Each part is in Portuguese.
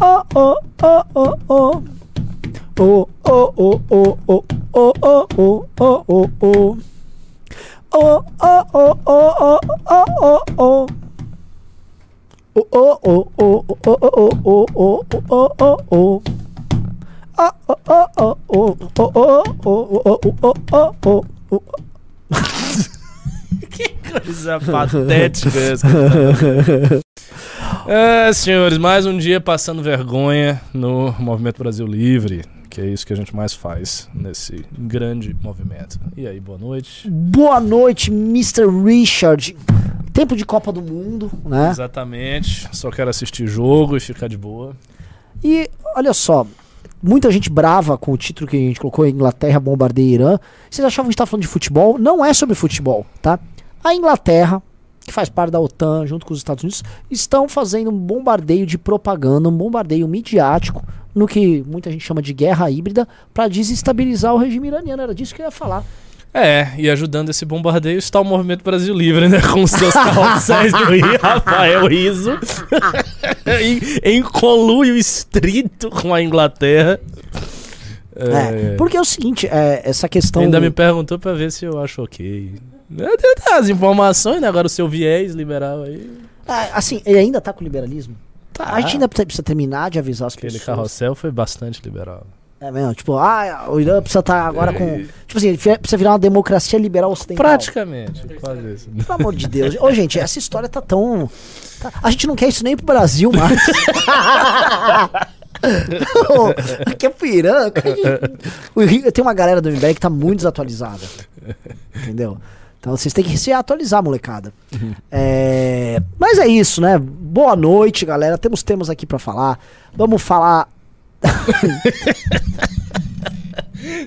oh, oh, oh, oh, oh. Oh, oh, oh, oh, oh, oh, oh, oh, oh, oh, oh. Oh, oh, oh, oh, oh, oh, oh, oh. Oh, oh, oh, oh, oh, oh, oh, oh, oh, oh, oh. Oh, oh, oh, oh, oh, oh, oh, oh, oh, oh, oh, oh. Coisa patética essa. É, senhores, mais um dia passando vergonha no Movimento Brasil Livre, que é isso que a gente mais faz nesse grande movimento. E aí, boa noite. Boa noite, Mr. Richard. Tempo de Copa do Mundo, né? Exatamente. Só quero assistir jogo e ficar de boa. E olha só, muita gente brava com o título que a gente colocou: Inglaterra bombardeia Irã. Vocês achavam que a gente tá falando de futebol? Não é sobre futebol, tá? A Inglaterra, que faz parte da OTAN, junto com os Estados Unidos, estão fazendo um bombardeio de propaganda, um bombardeio midiático, no que muita gente chama de guerra híbrida, para desestabilizar o regime iraniano. Era disso que eu ia falar. É, e ajudando esse bombardeio está o Movimento Brasil Livre, né? Com seus carrosséis do Rio, Rafael Riso. em, em conluio estrito com a Inglaterra. É, porque é o seguinte, é, essa questão. Ainda me perguntou pra ver se eu acho ok. As informações, né? Agora o seu viés liberal aí. Ah, assim, ele ainda tá com liberalismo? Tá. A gente ainda precisa terminar de avisar as Aquele pessoas. carrossel foi bastante liberal. É mesmo, tipo, ah, o Irã precisa estar agora com. Tipo assim, precisa virar uma democracia liberal ocidental. Praticamente, quase isso. Pelo amor de Deus. Ô, gente, essa história tá tão. tá- A gente não quer isso nem pro Brasil mais. Aqui é pro Irã. Tem uma galera do MBL que tá muito desatualizada. Entendeu? Então vocês têm que se atualizar, molecada. É, Mas é isso, né? Boa noite, galera. Temos temas aqui pra falar. Vamos falar.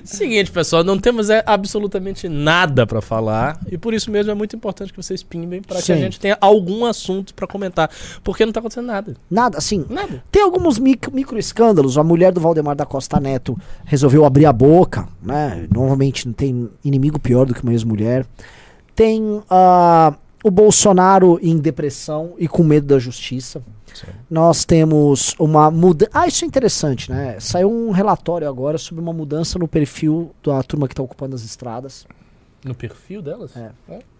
Seguinte, pessoal, não temos é, absolutamente nada pra falar e por isso mesmo é muito importante que vocês pimbem pra que a gente tenha algum assunto pra comentar, porque não tá acontecendo nada. Nada, assim. Nada. Tem alguns mic- micro escândalos. A mulher do Valdemar da Costa Neto resolveu abrir a boca, né? Normalmente não tem inimigo pior do que uma ex-mulher. Tem ah, o Bolsonaro em depressão e com medo da justiça. Nós temos uma mudança. Ah, isso é interessante, né? Saiu um relatório agora sobre uma mudança no perfil da turma que está ocupando as estradas. No perfil delas? É.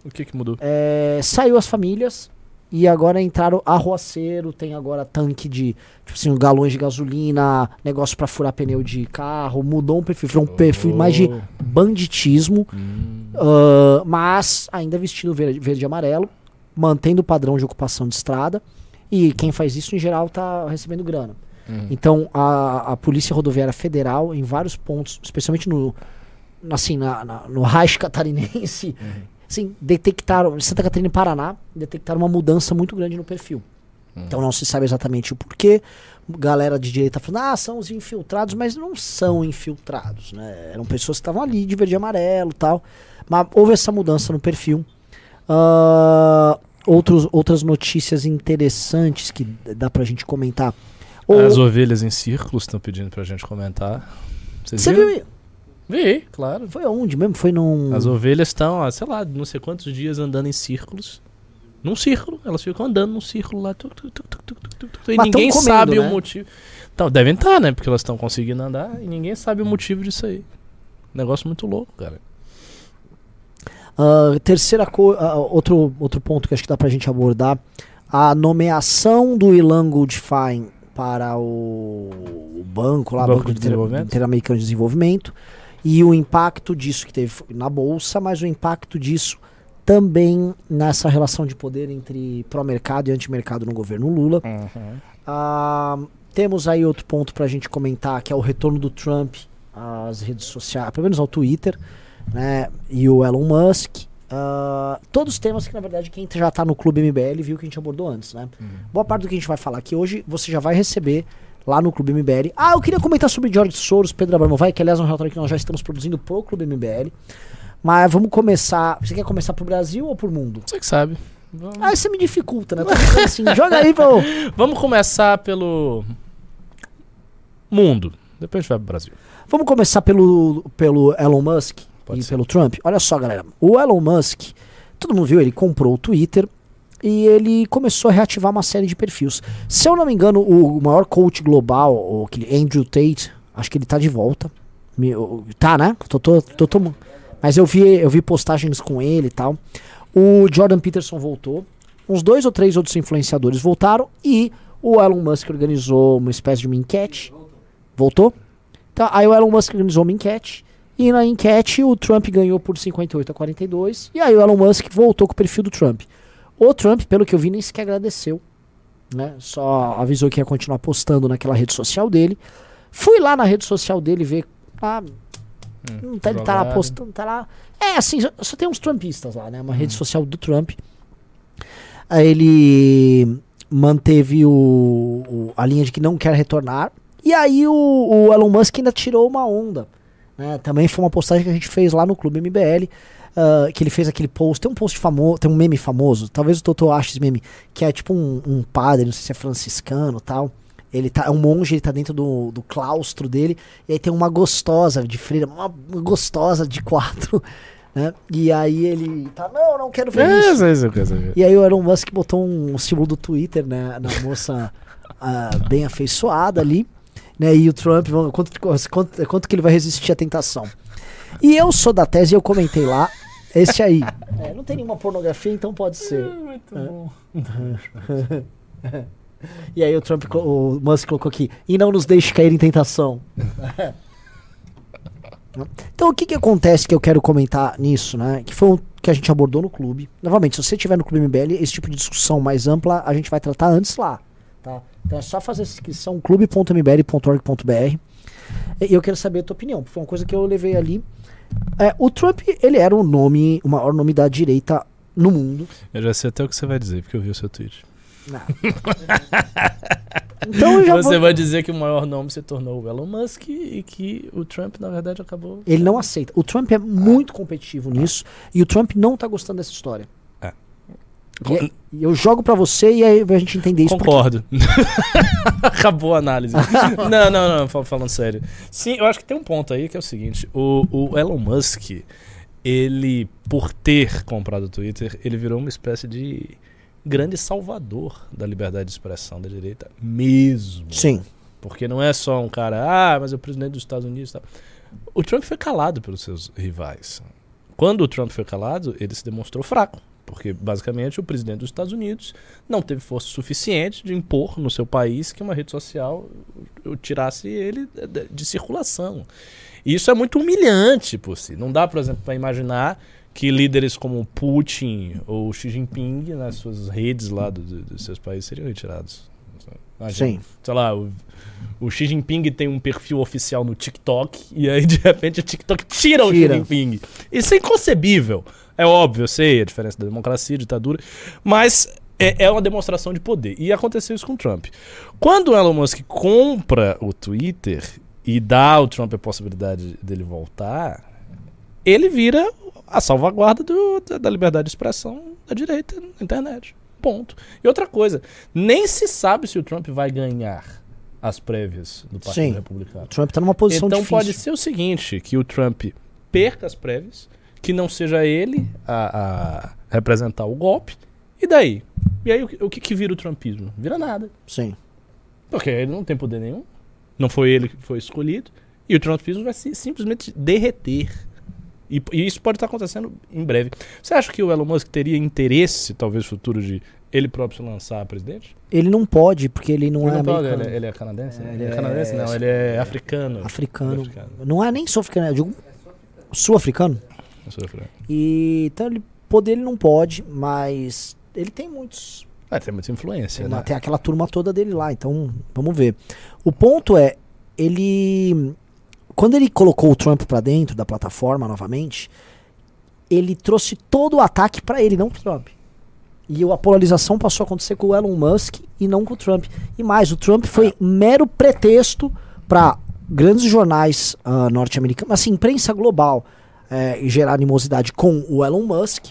O que que mudou? É, saiu as famílias e agora entraram arroaceiro, tem agora tanque de, tipo assim, galões de gasolina, negócio pra furar pneu de carro, mudou um perfil, virou um perfil mais de banditismo, Hum. ah, mas ainda vestido verde, verde e amarelo, mantendo o padrão de ocupação de estrada, e quem faz isso em geral tá recebendo grana. Hum. Então a, a Polícia Rodoviária Federal, em vários pontos, especialmente no, assim, na, na- no Raiz Catarinense, assim, detectaram, Santa Catarina e Paraná, detectaram uma mudança muito grande no perfil. Então não se sabe exatamente o porquê. Galera de direita falando, ah, são os infiltrados, mas não são infiltrados, né? Eram pessoas que estavam ali de verde e amarelo e tal. Mas houve essa mudança no perfil. Ah, outros, outras notícias interessantes que dá pra gente comentar. As ovelhas em círculos estão pedindo pra gente comentar. Vocês Você viram? viu? Vi, claro. Foi aonde mesmo? Foi num. As ovelhas estão, ó, sei lá, não sei quantos dias andando em círculos. Num círculo, elas ficam andando num círculo lá. tuc, e Mas ninguém comendo, sabe né? o motivo. Então, devem estar, né? Porque elas estão conseguindo andar e ninguém sabe o motivo disso aí. Negócio muito louco, cara. Ah, terceira coisa, outro, outro ponto que acho que dá pra gente abordar, a nomeação do Ilan Goldfein para o, o banco lá, Banco Banco, de. Interamericano de Desenvolvimento, e o impacto disso que teve na bolsa, mas o impacto disso também nessa relação de poder entre pró-mercado e anti-mercado no governo Lula. Ah, temos aí outro ponto pra gente comentar, que é o retorno do Trump às redes sociais, pelo menos ao Twitter, né? E o Elon Musk. Ah, todos temas que, na verdade, quem já tá no Clube MBL viu que a gente abordou antes, né? Boa parte do que a gente vai falar aqui hoje, você já vai receber lá no Clube MBL. Ah, eu queria comentar sobre George Soros, Pedro Abramovay, que aliás é um relatório que nós já estamos produzindo pro Clube MBL. Mas vamos começar. Você quer começar pro Brasil ou pro mundo? Você que sabe. Vamos, Ah, você me dificulta, né? Ficando assim, joga aí pro. vamos começar pelo mundo. Depois a gente vai pro Brasil. Vamos começar pelo, pelo Elon Musk Pode e ser. pelo Trump. Olha só, galera. O Elon Musk, todo mundo viu, ele comprou o Twitter e ele começou a reativar uma série de perfis. Se eu não me engano, o maior coach global, o Andrew Tate, acho que ele tá de volta. O- Tá, né? Tô, tô, tô, tô- mas eu vi, eu vi postagens com ele e tal. O Jordan Peterson voltou. Uns dois ou três outros influenciadores voltaram. E o Elon Musk organizou uma espécie de uma enquete. Voltou? Então, aí o Elon Musk organizou uma enquete. E na enquete o Trump ganhou por 58 a 42. E aí o Elon Musk voltou com o perfil do Trump. O Trump, pelo que eu vi, nem sequer agradeceu. Né? Só avisou que ia continuar postando naquela rede social dele. Fui lá na rede social dele ver. Ah, não tá, ele tá lá postando, tá lá. É, assim, só, só tem uns trumpistas lá, né? Uma rede social do Trump. Aí ele manteve o, o- a linha de que não quer retornar. E aí o, o Elon Musk ainda tirou uma onda. né? Também foi uma postagem que a gente fez lá no Clube MBL. Ah, que ele fez aquele post, tem um post famoso, tem um meme famoso, talvez o Toto ache esse meme, que é tipo um, um padre, não sei se é franciscano tal. Ele tá, é um monge, ele tá dentro do, do claustro dele, e aí tem uma gostosa de freira, uma gostosa de quatro, né? E aí ele tá, não, não quero ver isso. É, isso, isso, isso, isso. E aí o Elon Musk botou um símbolo do Twitter, né, na moça ah, bem afeiçoada ali, né, e o Trump, quanto, quanto, quanto que ele vai resistir à tentação. E eu sou da tese, e eu comentei lá, esse aí. É, não tem nenhuma pornografia, então pode ser. Muito bom. E aí o Trump, o Musk colocou aqui, e não nos deixe cair em tentação. então o que que acontece que eu quero comentar nisso, né? Que foi um que a gente abordou no clube. Novamente, se você estiver no Clube MBL, esse tipo de discussão mais ampla a gente vai tratar antes lá, tá? Então é só fazer essa inscrição clube.mbl.org.br e eu quero saber a tua opinião, porque foi uma coisa que eu levei ali. É, o Trump, ele era o nome, o maior nome da direita no mundo. Eu já sei até o que você vai dizer, porque eu vi o seu tweet. Não. então já Você vou... vai dizer que o maior nome se tornou o Elon Musk e que o Trump, na verdade, acabou. Ele não aceita. O Trump é muito competitivo nisso e o Trump não tá gostando dessa história. E eu jogo pra você e aí a gente entender isso. Concordo. Acabou a análise. não, não, não, fal- falando sério. Sim, eu acho que tem um ponto aí que é o seguinte: o, o Elon Musk, ele, por ter comprado o Twitter, ele virou uma espécie de grande salvador da liberdade de expressão da direita, mesmo. Sim. Porque não é só um cara, ah, mas é o presidente dos Estados Unidos e tal. O Trump foi calado pelos seus rivais. Quando o Trump foi calado, ele se demonstrou fraco. Porque, basicamente, o presidente dos Estados Unidos não teve força suficiente de impor no seu país que uma rede social tirasse ele de, circulação. E isso é muito humilhante por si. Não dá, por exemplo, para imaginar que líderes como Putin ou Xi Jinping nas suas redes lá do- do- dos seus países seriam retirados. Imagina, Sim. sei lá, o, o Xi Jinping tem um perfil oficial no TikTok e aí de repente o TikTok tira, o Xi Tira. Jinping. Isso é inconcebível. É óbvio, eu sei a diferença da democracia, ditadura, mas é, é uma demonstração de poder. E aconteceu isso com o Trump. Quando o Elon Musk compra o Twitter e dá ao Trump a possibilidade dele voltar, ele vira a salvaguarda do- da, da liberdade de expressão da direita na internet. Ponto. E outra coisa, nem se sabe se o Trump vai ganhar as prévias do Partido Sim. Republicano. O Trump tá numa posição Então difícil. pode ser o seguinte, que o Trump perca as prévias, que não seja ele a, a representar o golpe, e daí? E aí o, que- o que, que vira o trumpismo? Vira nada. Sim. Porque ele não tem poder nenhum. Não foi ele que foi escolhido. E o trumpismo vai se simplesmente derreter. E, e isso pode estar acontecendo em breve. Você acha que o Elon Musk teria interesse, talvez futuro, de ele próprio se lançar a presidente? Ele não pode, porque ele não Ele é não americano. ele, ele é canadense? É, ele é canadense? é- Não, ele é africano. Africano. Africano. Não é nem sul-africano, eu digo sul-africano. Africano. E então ele poder ele não pode, mas ele tem muitos Ah, tem muita influência, Tem, né? tem aquela turma toda dele lá, então vamos ver. O ponto é, ele. Quando ele colocou o Trump pra dentro da plataforma novamente, ele trouxe todo o ataque pra ele, não pro Trump. E a polarização passou a acontecer com o Elon Musk e não com o Trump. E mais, o Trump foi mero pretexto pra grandes jornais ah, norte-americanos, assim, imprensa global, eh, gerar animosidade com o Elon Musk.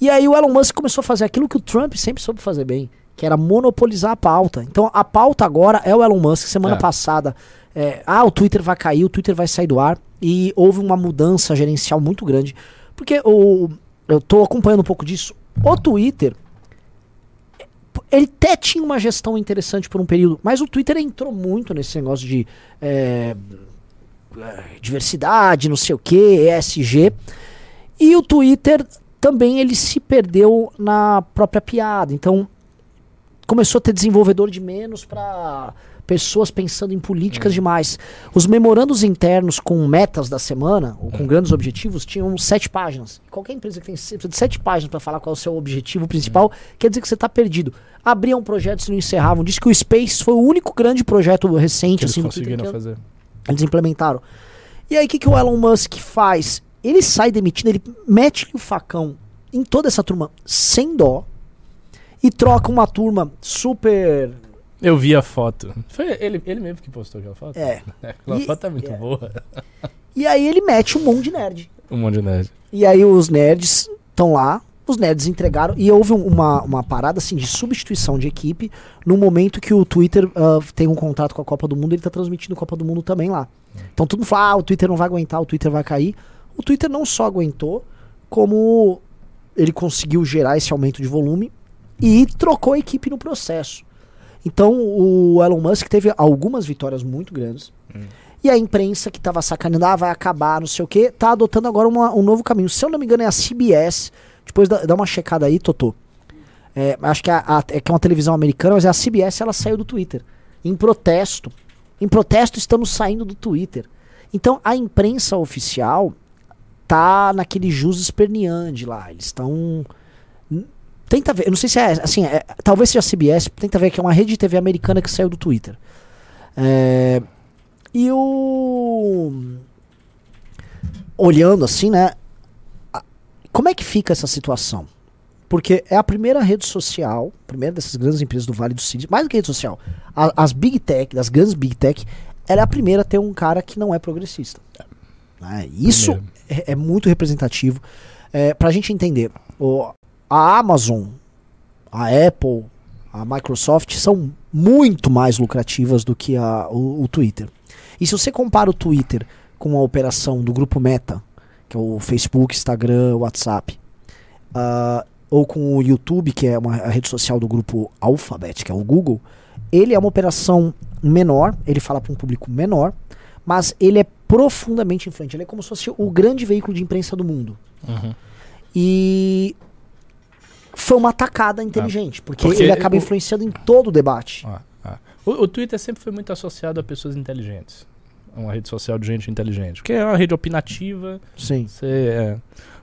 E aí o Elon Musk começou a fazer aquilo que o Trump sempre soube fazer bem, que era monopolizar a pauta. Então a pauta agora é o Elon Musk. Semana É. passada, é, ah, o Twitter vai cair, o Twitter vai sair do ar. E houve uma mudança gerencial muito grande. Porque o, eu tô acompanhando um pouco disso. O Twitter ele até tinha uma gestão interessante por um período, mas o Twitter entrou muito nesse negócio de é, é diversidade, não sei o que, ESG. E o Twitter também ele se perdeu na própria piada. Então começou a ter desenvolvedor de menos para pessoas pensando em políticas hum. demais. Os memorandos internos com metas da semana, ou com hum. grandes objetivos, tinham sete páginas. Qualquer empresa que tem sete páginas para falar qual é o seu objetivo principal, hum. quer dizer que você está perdido. Abriam projetos e não encerravam. Diz que o Space foi o único grande projeto recente que assim, eles conseguiram fazer. Eles implementaram. E aí o que, que o Elon Musk faz? Ele sai demitindo, ele mete o facão em toda essa turma sem dó e troca uma turma super eu vi a foto. Foi ele, ele mesmo que postou aquela foto? É. Aquela e, foto é muito é. boa. E aí ele mete um monte de nerd. Um monte de nerd. E aí os nerds estão lá, os nerds entregaram, e houve uma, uma parada assim de substituição de equipe no momento que o Twitter uh, tem um contrato com a Copa do Mundo, ele tá transmitindo a Copa do Mundo também lá. Então todo mundo fala, ah, o Twitter não vai aguentar, o Twitter vai cair. O Twitter não só aguentou, como ele conseguiu gerar esse aumento de volume e trocou a equipe no processo. Então o Elon Musk teve algumas vitórias muito grandes. Hum. E a imprensa que estava sacaneando, ah, vai acabar, não sei o que, tá adotando agora uma, um novo caminho. Se eu não me engano, é a CBS. Depois dá, dá uma checada aí, Totô. É, acho que, a, a, é, que é uma televisão americana, mas é a CBS ela saiu do Twitter. Em protesto. Em protesto, estamos saindo do Twitter. Então a imprensa oficial tá naquele jus esperneante lá. Eles estão Tenta ver, eu não sei se é assim, é, talvez seja a CBS, tenta ver que é uma rede de TV americana que saiu do Twitter. É, e o. Olhando assim, né? Como é que fica essa situação? Porque é a primeira rede social, primeira dessas grandes empresas do Vale do Silício, mais do que rede social, a, as Big Tech, das grandes Big Tech, ela é a primeira a ter um cara que não é progressista. É, isso é, é, muito representativo. É, pra gente entender, o, a Amazon, a Apple, a Microsoft são muito mais lucrativas do que a, o, o Twitter. E se você compara o Twitter com a operação do grupo Meta, que é o Facebook, Instagram, WhatsApp, uh, ou com o YouTube, que é uma rede social do grupo Alphabet, que é o Google, ele é uma operação menor, ele fala para um público menor, mas ele é profundamente influente. Ele é como se fosse o grande veículo de imprensa do mundo. Uhum. E foi uma atacada inteligente, ah, porque, porque, ele acaba influenciando em todo o debate. Ah, ah. O, o, Twitter sempre foi muito associado a pessoas inteligentes. Uma rede social de gente inteligente. Porque é uma rede opinativa. Sim. Você, é,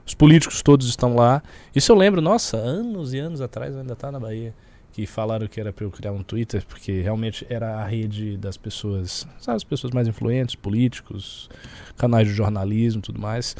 os políticos todos estão lá. Isso eu lembro, nossa, anos e anos atrás, eu ainda tá na Bahia que falaram que era para eu criar um Twitter, porque realmente era a rede das pessoas, sabe, as pessoas mais influentes, políticos, canais de jornalismo tudo mais.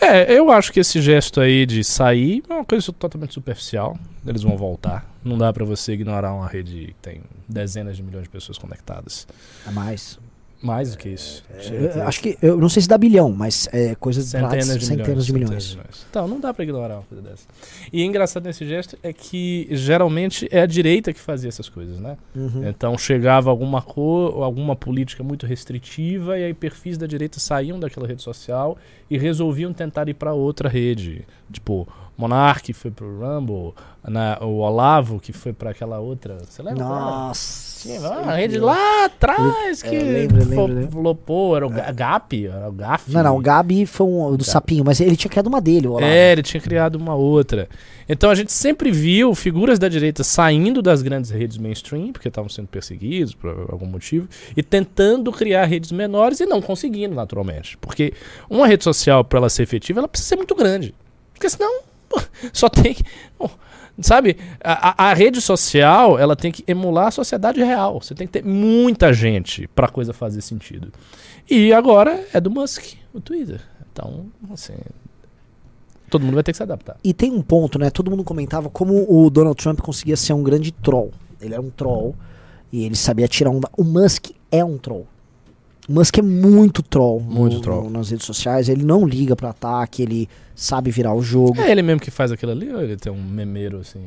É, eu acho que esse gesto aí de sair é uma coisa totalmente superficial. Eles vão voltar. Não dá para você ignorar uma rede que tem dezenas de milhões de pessoas conectadas. A mais. Mais do que isso. É, acho que, eu não sei se dá bilhão, mas é coisa de centenas, de, centenas milhões, de milhões. Centenas de milhões. Então, não dá para ignorar uma coisa dessa. E engraçado nesse gesto é que geralmente é a direita que fazia essas coisas, né? Uhum. Então chegava alguma cor, alguma política muito restritiva e aí perfis da direita saíam daquela rede social e resolviam tentar ir para outra rede. Tipo, Monark foi pro Rumble, na, o Olavo que foi para aquela outra. Você lembra? Nossa! Tinha uma rede lá atrás que é, lembro, lembro, flopou, era o é. Gap, era o Gaf. Não, não, o Gabi foi um do Sapinho, mas ele tinha criado uma dele, o Olavo. É, ele tinha criado uma outra. Então a gente sempre viu figuras da direita saindo das grandes redes mainstream, porque estavam sendo perseguidos por algum motivo, e tentando criar redes menores e não conseguindo, naturalmente. Porque uma rede social, para ela ser efetiva, ela precisa ser muito grande. Porque senão Só tem. Sabe, a, a, rede social ela tem que emular a sociedade real. Você tem que ter muita gente para a coisa fazer sentido. E agora é do Musk, o Twitter. Então, assim, todo mundo vai ter que se adaptar. E tem um ponto, né? Todo mundo comentava como o Donald Trump conseguia ser um grande troll. Ele era um troll e ele sabia tirar um. O Musk é um troll. Musk é muito troll, muito no, troll. No, nas redes sociais. Ele não liga para ataque, ele sabe virar o jogo. É ele mesmo que faz aquilo ali ou ele tem um memeiro assim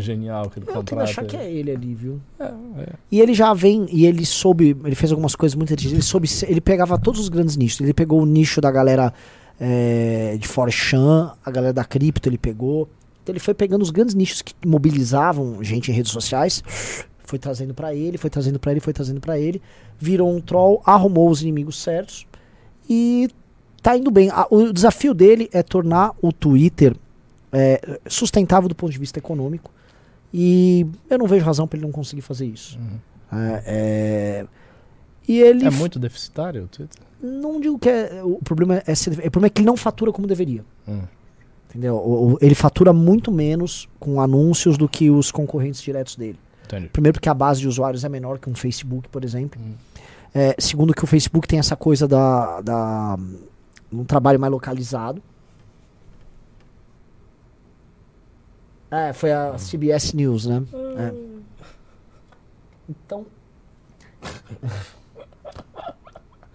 genial que ele Eu contrata? achar que é ele ali, viu? É, é. E ele já vem, e ele soube, ele fez algumas coisas muito interessantes. Ele soube, ele pegava todos os grandes nichos. Ele pegou o nicho da galera é, de Forchan, a galera da cripto ele pegou. Então ele foi pegando os grandes nichos que mobilizavam gente em redes sociais, foi trazendo pra ele, foi trazendo pra ele, foi trazendo pra ele, virou um troll, arrumou os inimigos certos e tá indo bem. O desafio dele é tornar o Twitter é, sustentável do ponto de vista econômico e eu não vejo razão pra ele não conseguir fazer isso. É, é, e ele Uhum. É muito deficitário o Twitter? não digo que é, o problema é, ser- o problema é que ele não fatura como deveria. Hum. Entendeu? O- o- ele fatura muito menos com anúncios do que os concorrentes diretos dele. Entendi. Primeiro porque a base de usuários é menor que um Facebook, por exemplo. Hum. É, segundo que o Facebook tem essa coisa da, da um trabalho mais localizado. É, foi a CBS News, né? É. Então,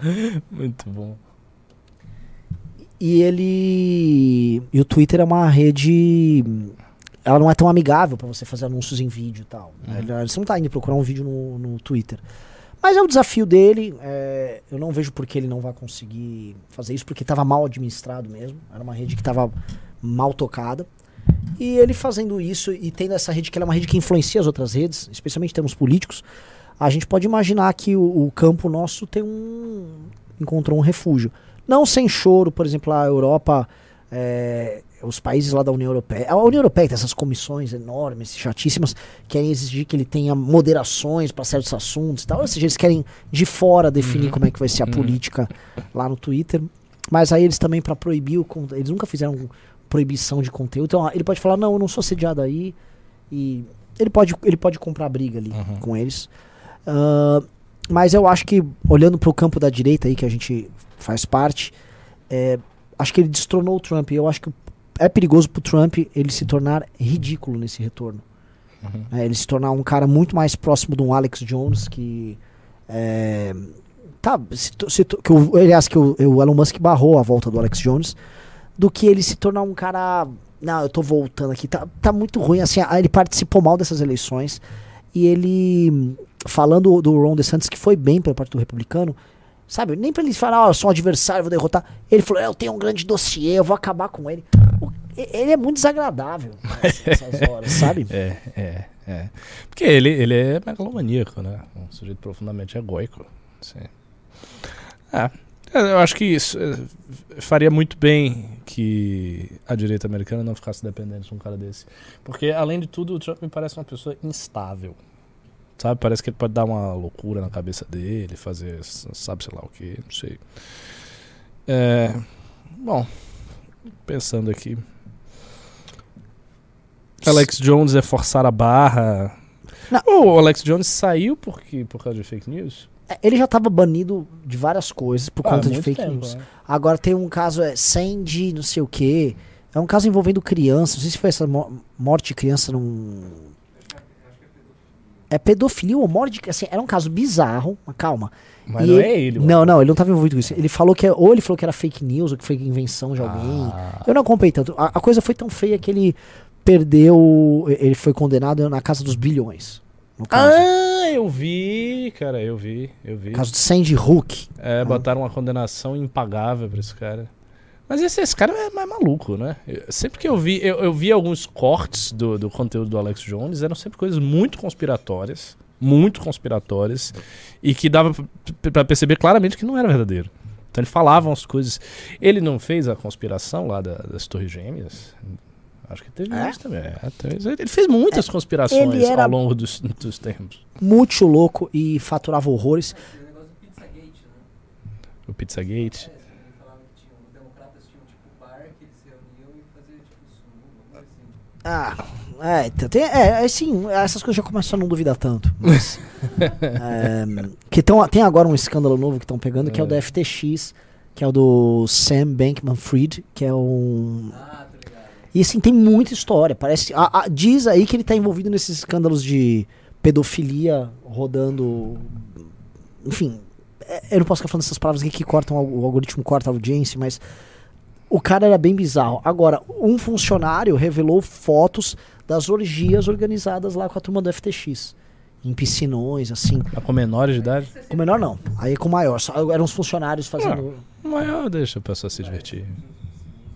Muito bom. E ele. E o Twitter é uma rede. Ela não é tão amigável pra você fazer anúncios em vídeo e tal. Ela- Você não tá indo procurar um vídeo no, no Twitter. Mas é o desafio dele. é, eu não vejo por que ele não vai conseguir fazer isso, porque estava mal administrado mesmo. Era uma rede que estava mal tocada. E ele fazendo isso e tendo essa rede que ela é uma rede que influencia as outras redes, especialmente em termos políticos, a gente pode imaginar que o, o campo nosso tem um encontrou um refúgio. Não sem choro, por exemplo, a Europa, é, os países lá da União Europeia. A União Europeia tem essas comissões enormes, chatíssimas, querem exigir que ele tenha moderações para certos assuntos e tal. Ou seja, eles querem de fora definir como é que vai ser a política lá no Twitter. Mas aí eles também, para proibir o conteúdo, eles nunca fizeram proibição de conteúdo. Então ele pode falar: não, eu não sou sediado aí. E ele pode, ele pode comprar briga ali Uhum. com eles. Ah, mas eu acho que, olhando para o campo da direita aí, que a gente faz parte, é, acho que ele destronou o Trump. Eu acho que é perigoso pro Trump ele se tornar ridículo nesse retorno. Uhum. É, ele se tornar um cara muito mais próximo de um Alex Jones que. É, tá, se, se que o, aliás, que o, o Elon Musk barrou a volta do Alex Jones, do que ele se tornar um cara. Não, eu tô voltando aqui. Tá, tá muito ruim. Assim, ele participou mal dessas eleições. E ele, falando do Ron DeSantis, que foi bem pela parte do republicano, sabe? Nem pra ele falar, ó, eu sou um adversário, vou derrotar. Ele falou, eu tenho um grande dossiê, eu vou acabar com ele. Ele é muito desagradável nessas horas, sabe? É, é, é. Porque ele, ele é megalomaníaco, né? Um sujeito profundamente egóico. Sim. É, eu acho que isso é, faria muito bem que a direita americana não ficasse dependente de um cara desse. Porque, além de tudo, o Trump me parece uma pessoa instável. Sabe? Parece que ele pode dar uma loucura na cabeça dele, fazer, sabe, sei lá o que, não sei. É, bom, pensando aqui. Alex Jones é forçar a barra. Não. O Alex Jones saiu porque, por causa de fake news? É, Ele já tava banido de várias coisas por Ah, conta de fake tempo, news. né? Agora tem um caso, é Sandy, não sei o que. É um caso envolvendo criança. Não sei se foi essa mo- morte de criança num. É pedofilia ou morte assim, Era um caso bizarro, mas calma. Mas E não ele- é ele. Não, não, ele não tava envolvido com isso. Ele falou que. é- Ou ele falou que era fake news, ou que foi invenção de alguém. Ah, Eu não acompanhei tanto. A, a coisa foi tão feia que ele perdeu. Ele foi condenado na casa dos bilhões. Ah, eu vi, cara, eu vi, eu vi. Caso de Sandy Hook. É, botaram uma condenação impagável pra esse cara. Mas esse, esse cara é mais maluco, né? Eu- sempre que eu vi, eu, eu vi alguns cortes do, do conteúdo do Alex Jones, eram sempre coisas muito conspiratórias, muito conspiratórias, e que dava p- p- pra perceber claramente que não era verdadeiro. Então ele falava umas coisas. Ele não fez a conspiração lá da- das Torres Gêmeas? Acho que teve É? isso também. É, teve- ele fez muitas conspirações ele era- ao longo dos, dos tempos. Muito louco e faturava horrores. Aquele negócio do Pizzagate, né? O Pizzagate. É, ele falava que tinha, os democratas tinham tipo bar que eles se reuniam e faziam tipo sumo, alguma coisa assim. Ah, é, então tem, é, é assim, essas coisas já começam a não duvidar tanto. Mas, é, que tão, tem agora um escândalo novo que estão pegando, que é o É. da FTX, que é o do Sam Bankman-Fried, que é um... Ah. E assim, tem muita história. Parece. a- a- diz aí que ele tá envolvido nesses escândalos de pedofilia rodando. Enfim. é- Eu não posso ficar falando essas palavras aqui que cortam o o algoritmo corta a audiência, mas. O cara era bem bizarro. Agora, um funcionário revelou fotos das orgias organizadas lá com a turma do FTX. Em piscinões, assim. Tá com menores de idade? Com menor não. Aí com maior. Só, eram os funcionários fazendo. Maior deixa a pessoa se divertir.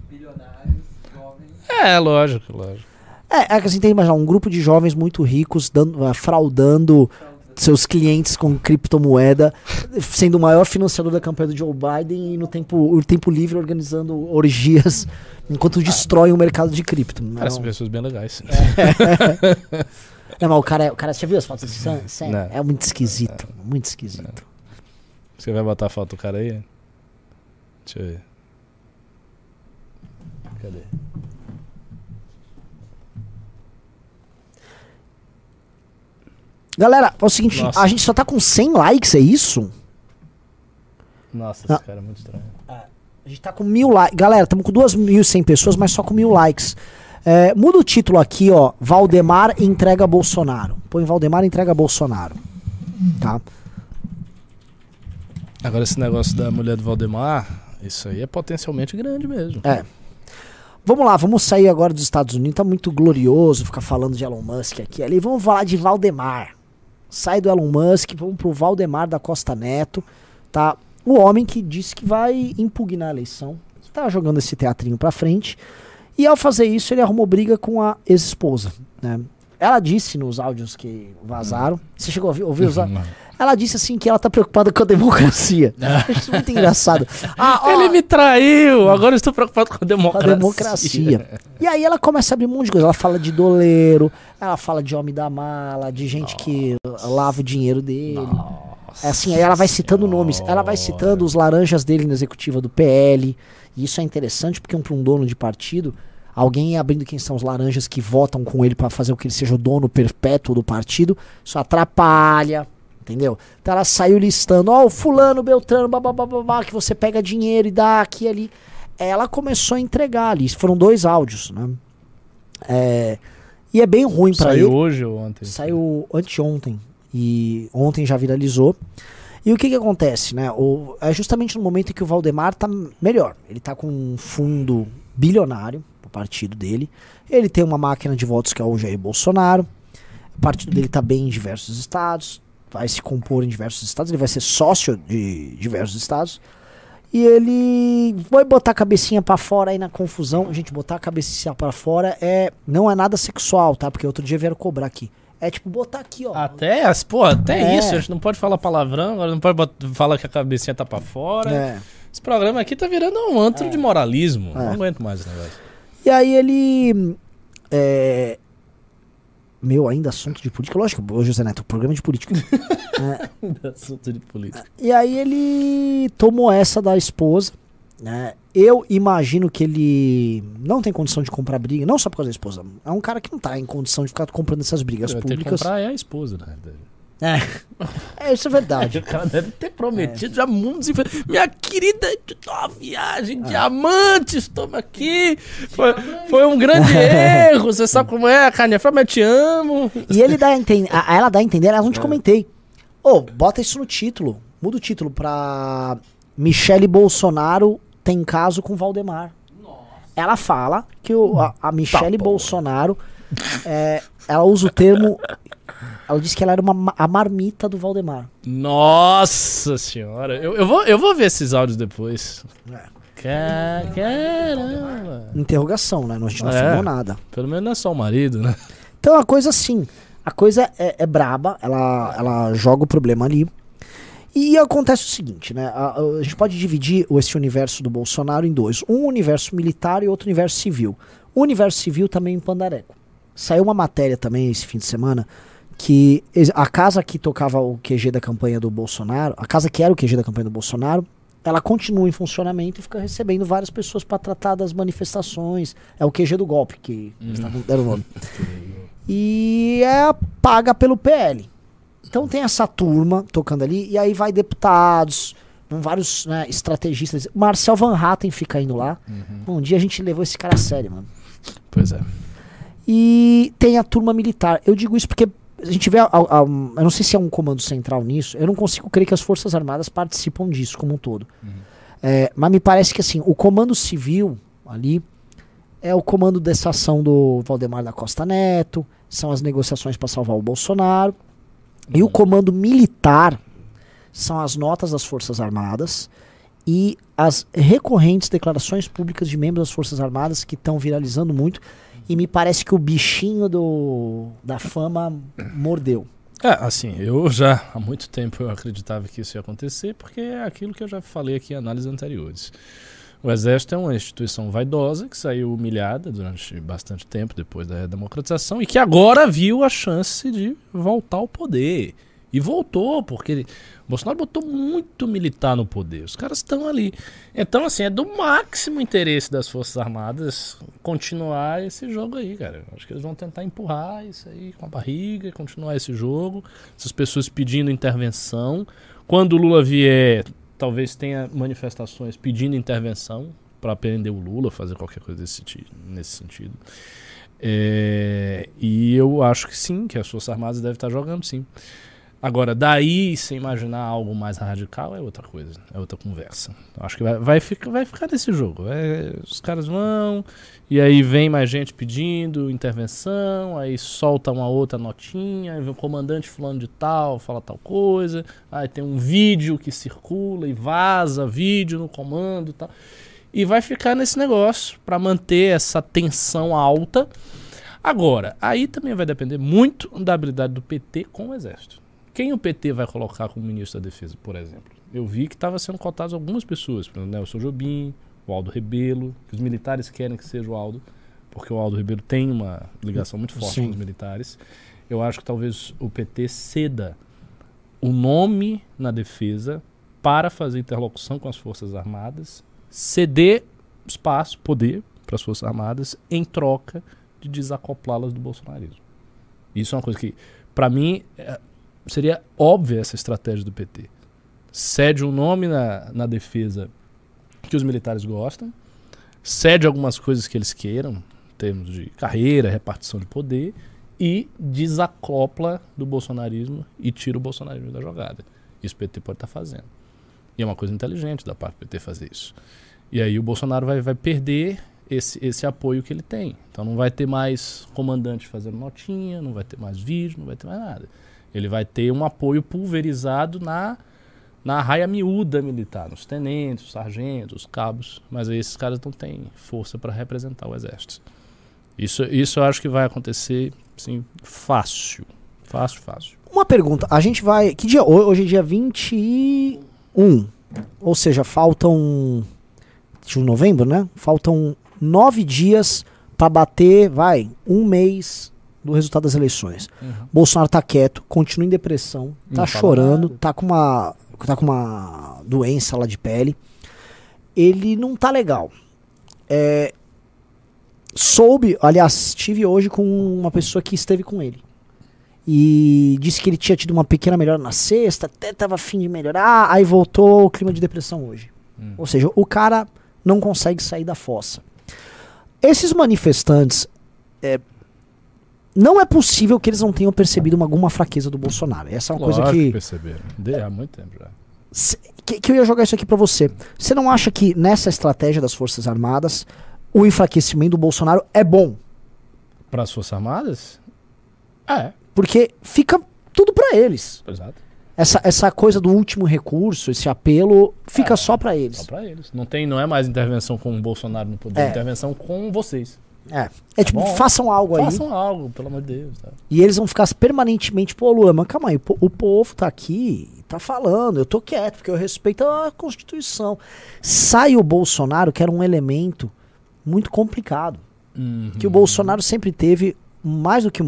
Bilionários, jovens. É, lógico, lógico. É, é que assim, tem que imaginar um grupo de jovens muito ricos dando, uh, fraudando seus clientes com criptomoeda, sendo o maior financiador da campanha do Joe Biden e no tempo, o tempo livre organizando orgias enquanto destrói o mercado de cripto. Parecem pessoas bem legais. É. Não, mas o cara, o cara, você já viu as fotos do Sam? Sam? É muito esquisito, muito esquisito. Você vai botar a foto do cara aí? Deixa eu ver. Cadê? Galera, é o seguinte, Nossa. a gente só tá com 100 likes, é isso? Nossa, Ah. esse cara é muito estranho. A gente tá com mil likes. Galera, estamos com 2.100 pessoas, mas só com mil likes. É, muda o título aqui, ó. Valdemar entrega Bolsonaro. Põe Valdemar entrega Bolsonaro. Tá? Agora esse negócio da mulher do Valdemar, isso aí é potencialmente grande mesmo. É. Vamos lá, vamos sair agora dos Estados Unidos. Tá muito glorioso ficar falando de Elon Musk aqui ali. Vamos falar de Valdemar. Sai do Elon Musk, vamos pro Valdemar da Costa Neto, tá? O homem que disse que vai impugnar a eleição. Tá jogando esse teatrinho pra frente. E ao fazer isso, ele arrumou briga com a ex-esposa, né? Ela disse nos áudios que vazaram. Você chegou a ouvir, ouvir os áudios? Ela disse assim que ela tá preocupada com a democracia. Acho isso muito engraçado. Ah, ó, Ele me traiu! Agora eu estou preocupado com a com a democracia. democracia. E aí ela começa a abrir um monte de coisa. Ela fala de doleiro, ela fala de homem da mala, de gente que lava o dinheiro dele. É assim, aí ela vai citando nomes. Ela vai citando os laranjas dele na executiva do PL. E isso é interessante porque um, para um dono de partido, alguém abrindo quem são os laranjas que votam com ele para fazer com que ele seja o dono perpétuo do partido, isso atrapalha. Entendeu? Então ela saiu listando, ó, o fulano, Beltrano, babá, que você pega dinheiro e dá aqui e ali. Ela começou a entregar ali. Foram dois áudios, né? É, e é bem ruim Saiu ele. hoje ou ontem? Saiu anteontem. E ontem já viralizou. E o que que acontece, né? O, é justamente no momento em que o Valdemar tá melhor. Ele tá com um fundo bilionário partido dele. Ele tem uma máquina de votos que é o Jair Bolsonaro. O partido dele tá bem em diversos estados. Vai se compor em diversos estados. Ele vai ser sócio de diversos estados. E ele vai botar a cabecinha pra fora aí na confusão. Gente, botar a cabecinha pra fora é não é nada sexual, tá? Porque outro dia vieram cobrar aqui. É tipo botar aqui, ó. Até, pô, até É. isso, a gente não pode falar palavrão, agora não pode bot- falar que a cabecinha tá pra fora. É. Esse programa aqui tá virando um antro de moralismo. É. Não aguento mais esse negócio. E aí ele. É, meu, ainda assunto de política. Lógico, ô José Neto, programa de política. Assunto de política. e aí ele tomou essa da esposa. Né? Eu imagino que ele não tem condição de comprar briga, não só por causa da esposa. É um cara que não tá em condição de ficar comprando essas brigas Vai ter que públicas. comprar é a esposa, na verdade. É, isso é verdade. O cara deve ter prometido já mundos Minha querida, uma viagem, diamantes, toma aqui. Foi, foi um grande erro. Você sabe como é, Carne Fala, mas te amo. E ele dá a entender, a, a ela dá a entender, ela não te comentei. Ô, bota isso no título. Muda o título pra Michele Bolsonaro tem caso com Valdemar. Ela fala que o, a, a Michele Bolsonaro, é, ela usa o termo, ela disse que ela era uma, ma- a marmita do Valdemar. Nossa senhora. Eu, eu, vou, eu vou ver esses áudios depois. É. Ca- Caramba. Interrogação, né? A gente não É. afirmou nada. Pelo menos não é só o marido, né? Então a coisa assim, a coisa é, é braba, ela, ela joga o problema ali. E acontece o seguinte, né? A, a- gente pode dividir esse universo do Bolsonaro em dois: um universo militar e outro universo civil. O universo civil também em Pandareco. Saiu uma matéria também esse fim de semana que a casa que tocava o QG da campanha do Bolsonaro, a casa que era o QG da campanha do Bolsonaro, ela continua em funcionamento e fica recebendo várias pessoas para tratar das manifestações. É o QG do golpe que tavam- deram o nome e é paga pelo PL. Então tem essa turma tocando ali, e aí vai deputados, vão vários né, estrategistas. Marcel Van Hatten fica indo lá. Um dia a gente levou esse cara a sério, mano. Pois é. E tem a turma militar. Eu digo isso porque a gente vê. a- a- eu não sei se é um comando central nisso. Eu não consigo crer que as Forças Armadas participam disso como um todo. É, mas me parece que assim, o comando civil ali é o comando dessa ação do Valdemar da Costa Neto, são as negociações para salvar o Bolsonaro. E o comando militar são as notas das Forças Armadas e as recorrentes declarações públicas de membros das Forças Armadas que estão viralizando muito e me parece que o bichinho do, da fama mordeu. É, assim, eu já há muito tempo eu acreditava que isso ia acontecer, porque é aquilo que eu já falei aqui em análises anteriores. O Exército é uma instituição vaidosa que saiu humilhada durante bastante tempo depois da democratização e que agora viu a chance de voltar ao poder. E voltou, porque Bolsonaro botou muito militar no poder. Os caras estão ali. Então, assim, é do máximo interesse das Forças Armadas continuar esse jogo aí, cara. Acho que eles vão tentar empurrar isso aí com a barriga, continuar esse jogo. Essas pessoas pedindo intervenção. Quando o Lula vier, talvez tenha manifestações pedindo intervenção para prender o Lula, fazer qualquer coisa desse, nesse sentido. É, e eu acho que sim, que as Forças Armadas devem estar jogando sim. Agora, daí, sem imaginar algo mais radical, é outra coisa, é outra conversa. Acho que vai, vai, ficar, vai ficar nesse jogo. Vai, os caras vão, e aí vem mais gente pedindo intervenção, aí solta uma outra notinha, aí vem o comandante fulano de tal, fala tal coisa, aí tem um vídeo que circula e vaza vídeo no comando e tal. E vai ficar nesse negócio para manter essa tensão alta. Agora, aí também vai depender muito da habilidade do PT com o Exército. Quem o PT vai colocar como ministro da Defesa, por exemplo? Eu vi que estava sendo cotadas algumas pessoas, por exemplo, Nelson Jobim, o Aldo Rebelo, que os militares querem que seja o Aldo, porque o Aldo Rebelo tem uma ligação muito forte Sim. com os militares. Eu acho que talvez o PT ceda o nome na defesa para fazer interlocução com as Forças Armadas, ceder espaço, poder para as Forças Armadas em troca de desacoplá-las do bolsonarismo. Isso é uma coisa que, para mim, é, seria óbvia essa estratégia do PT. Cede um nome na, na defesa que os militares gostam, cede algumas coisas que eles queiram, em termos de carreira, repartição de poder, e desacopla do bolsonarismo e tira o bolsonarismo da jogada. Isso o PT pode estar tá fazendo. E é uma coisa inteligente da parte do PT fazer isso. E aí o Bolsonaro vai, vai perder esse, esse apoio que ele tem. Então não vai ter mais comandante fazendo notinha, não vai ter mais vídeo, não vai ter mais nada. Ele vai ter um apoio pulverizado na, na raia miúda militar, nos tenentes, os sargentos, os cabos, mas aí esses caras não têm força para representar o exército. Isso, isso eu acho que vai acontecer, sim, fácil. Fácil, fácil. Uma pergunta, a gente vai. Que dia? Hoje é dia 21. Ou seja, faltam. De novembro, né? Faltam nove dias para bater, vai, um mês do resultado das eleições. Uhum. Bolsonaro tá quieto, continua em depressão, tá Não chorando, tá com uma tá com uma doença lá de pele. Ele não tá legal. É, soube, aliás, estive hoje com uma pessoa que esteve com ele. E disse que ele tinha tido uma pequena melhora na sexta, até tava afim de melhorar, aí voltou o clima de depressão hoje. Hum. Ou seja, o cara não consegue sair da fossa. Esses manifestantes, é, não é possível que eles não tenham percebido uma, alguma fraqueza do Bolsonaro. Essa é uma Lógico coisa que. perceberam. De, há muito tempo já. Se, que, que, eu ia jogar isso aqui para você. Você não acha que nessa estratégia das Forças Armadas o enfraquecimento do Bolsonaro é bom? Para as Forças Armadas? É. Porque fica tudo para eles. Exato. Essa, essa coisa do último recurso, esse apelo, fica é, só para eles. Só para eles. Não, tem, não é mais intervenção com o Bolsonaro no poder, é. intervenção com vocês. É. É tipo, Bom, façam algo aí. Façam algo, pelo amor de Deus. Tá? E eles vão ficar permanentemente, pô, Luan, mas calma aí, o povo tá aqui, tá falando, eu tô quieto, porque eu respeito a Constituição. Sai o Bolsonaro, que era um elemento muito complicado. Uhum. Que o Bolsonaro sempre teve, mais do que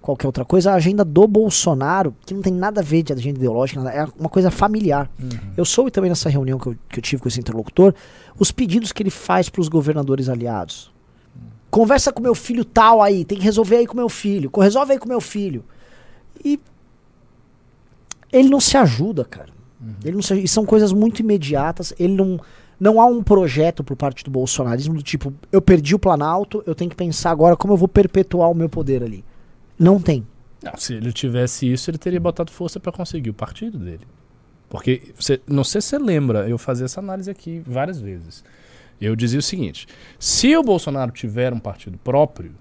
qualquer outra coisa, a agenda do Bolsonaro, que não tem nada a ver de agenda ideológica, é uma coisa familiar. Uhum. Eu soube também nessa reunião que eu, que eu tive com esse interlocutor, os pedidos que ele faz para os governadores aliados Conversa com meu filho tal aí, tem que resolver aí com meu filho. Resolve aí com meu filho. E ele não se ajuda, cara. Uhum. Ele não se, e são coisas muito imediatas. Ele não não há um projeto por parte do bolsonarismo do tipo, eu perdi o Planalto, eu tenho que pensar agora como eu vou perpetuar o meu poder ali. Não tem. Não, se ele tivesse isso, ele teria botado força para conseguir o partido dele. Porque, você, não sei se você lembra, eu fazia essa análise aqui várias vezes. Eu dizia o seguinte: se o Bolsonaro tiver um partido próprio,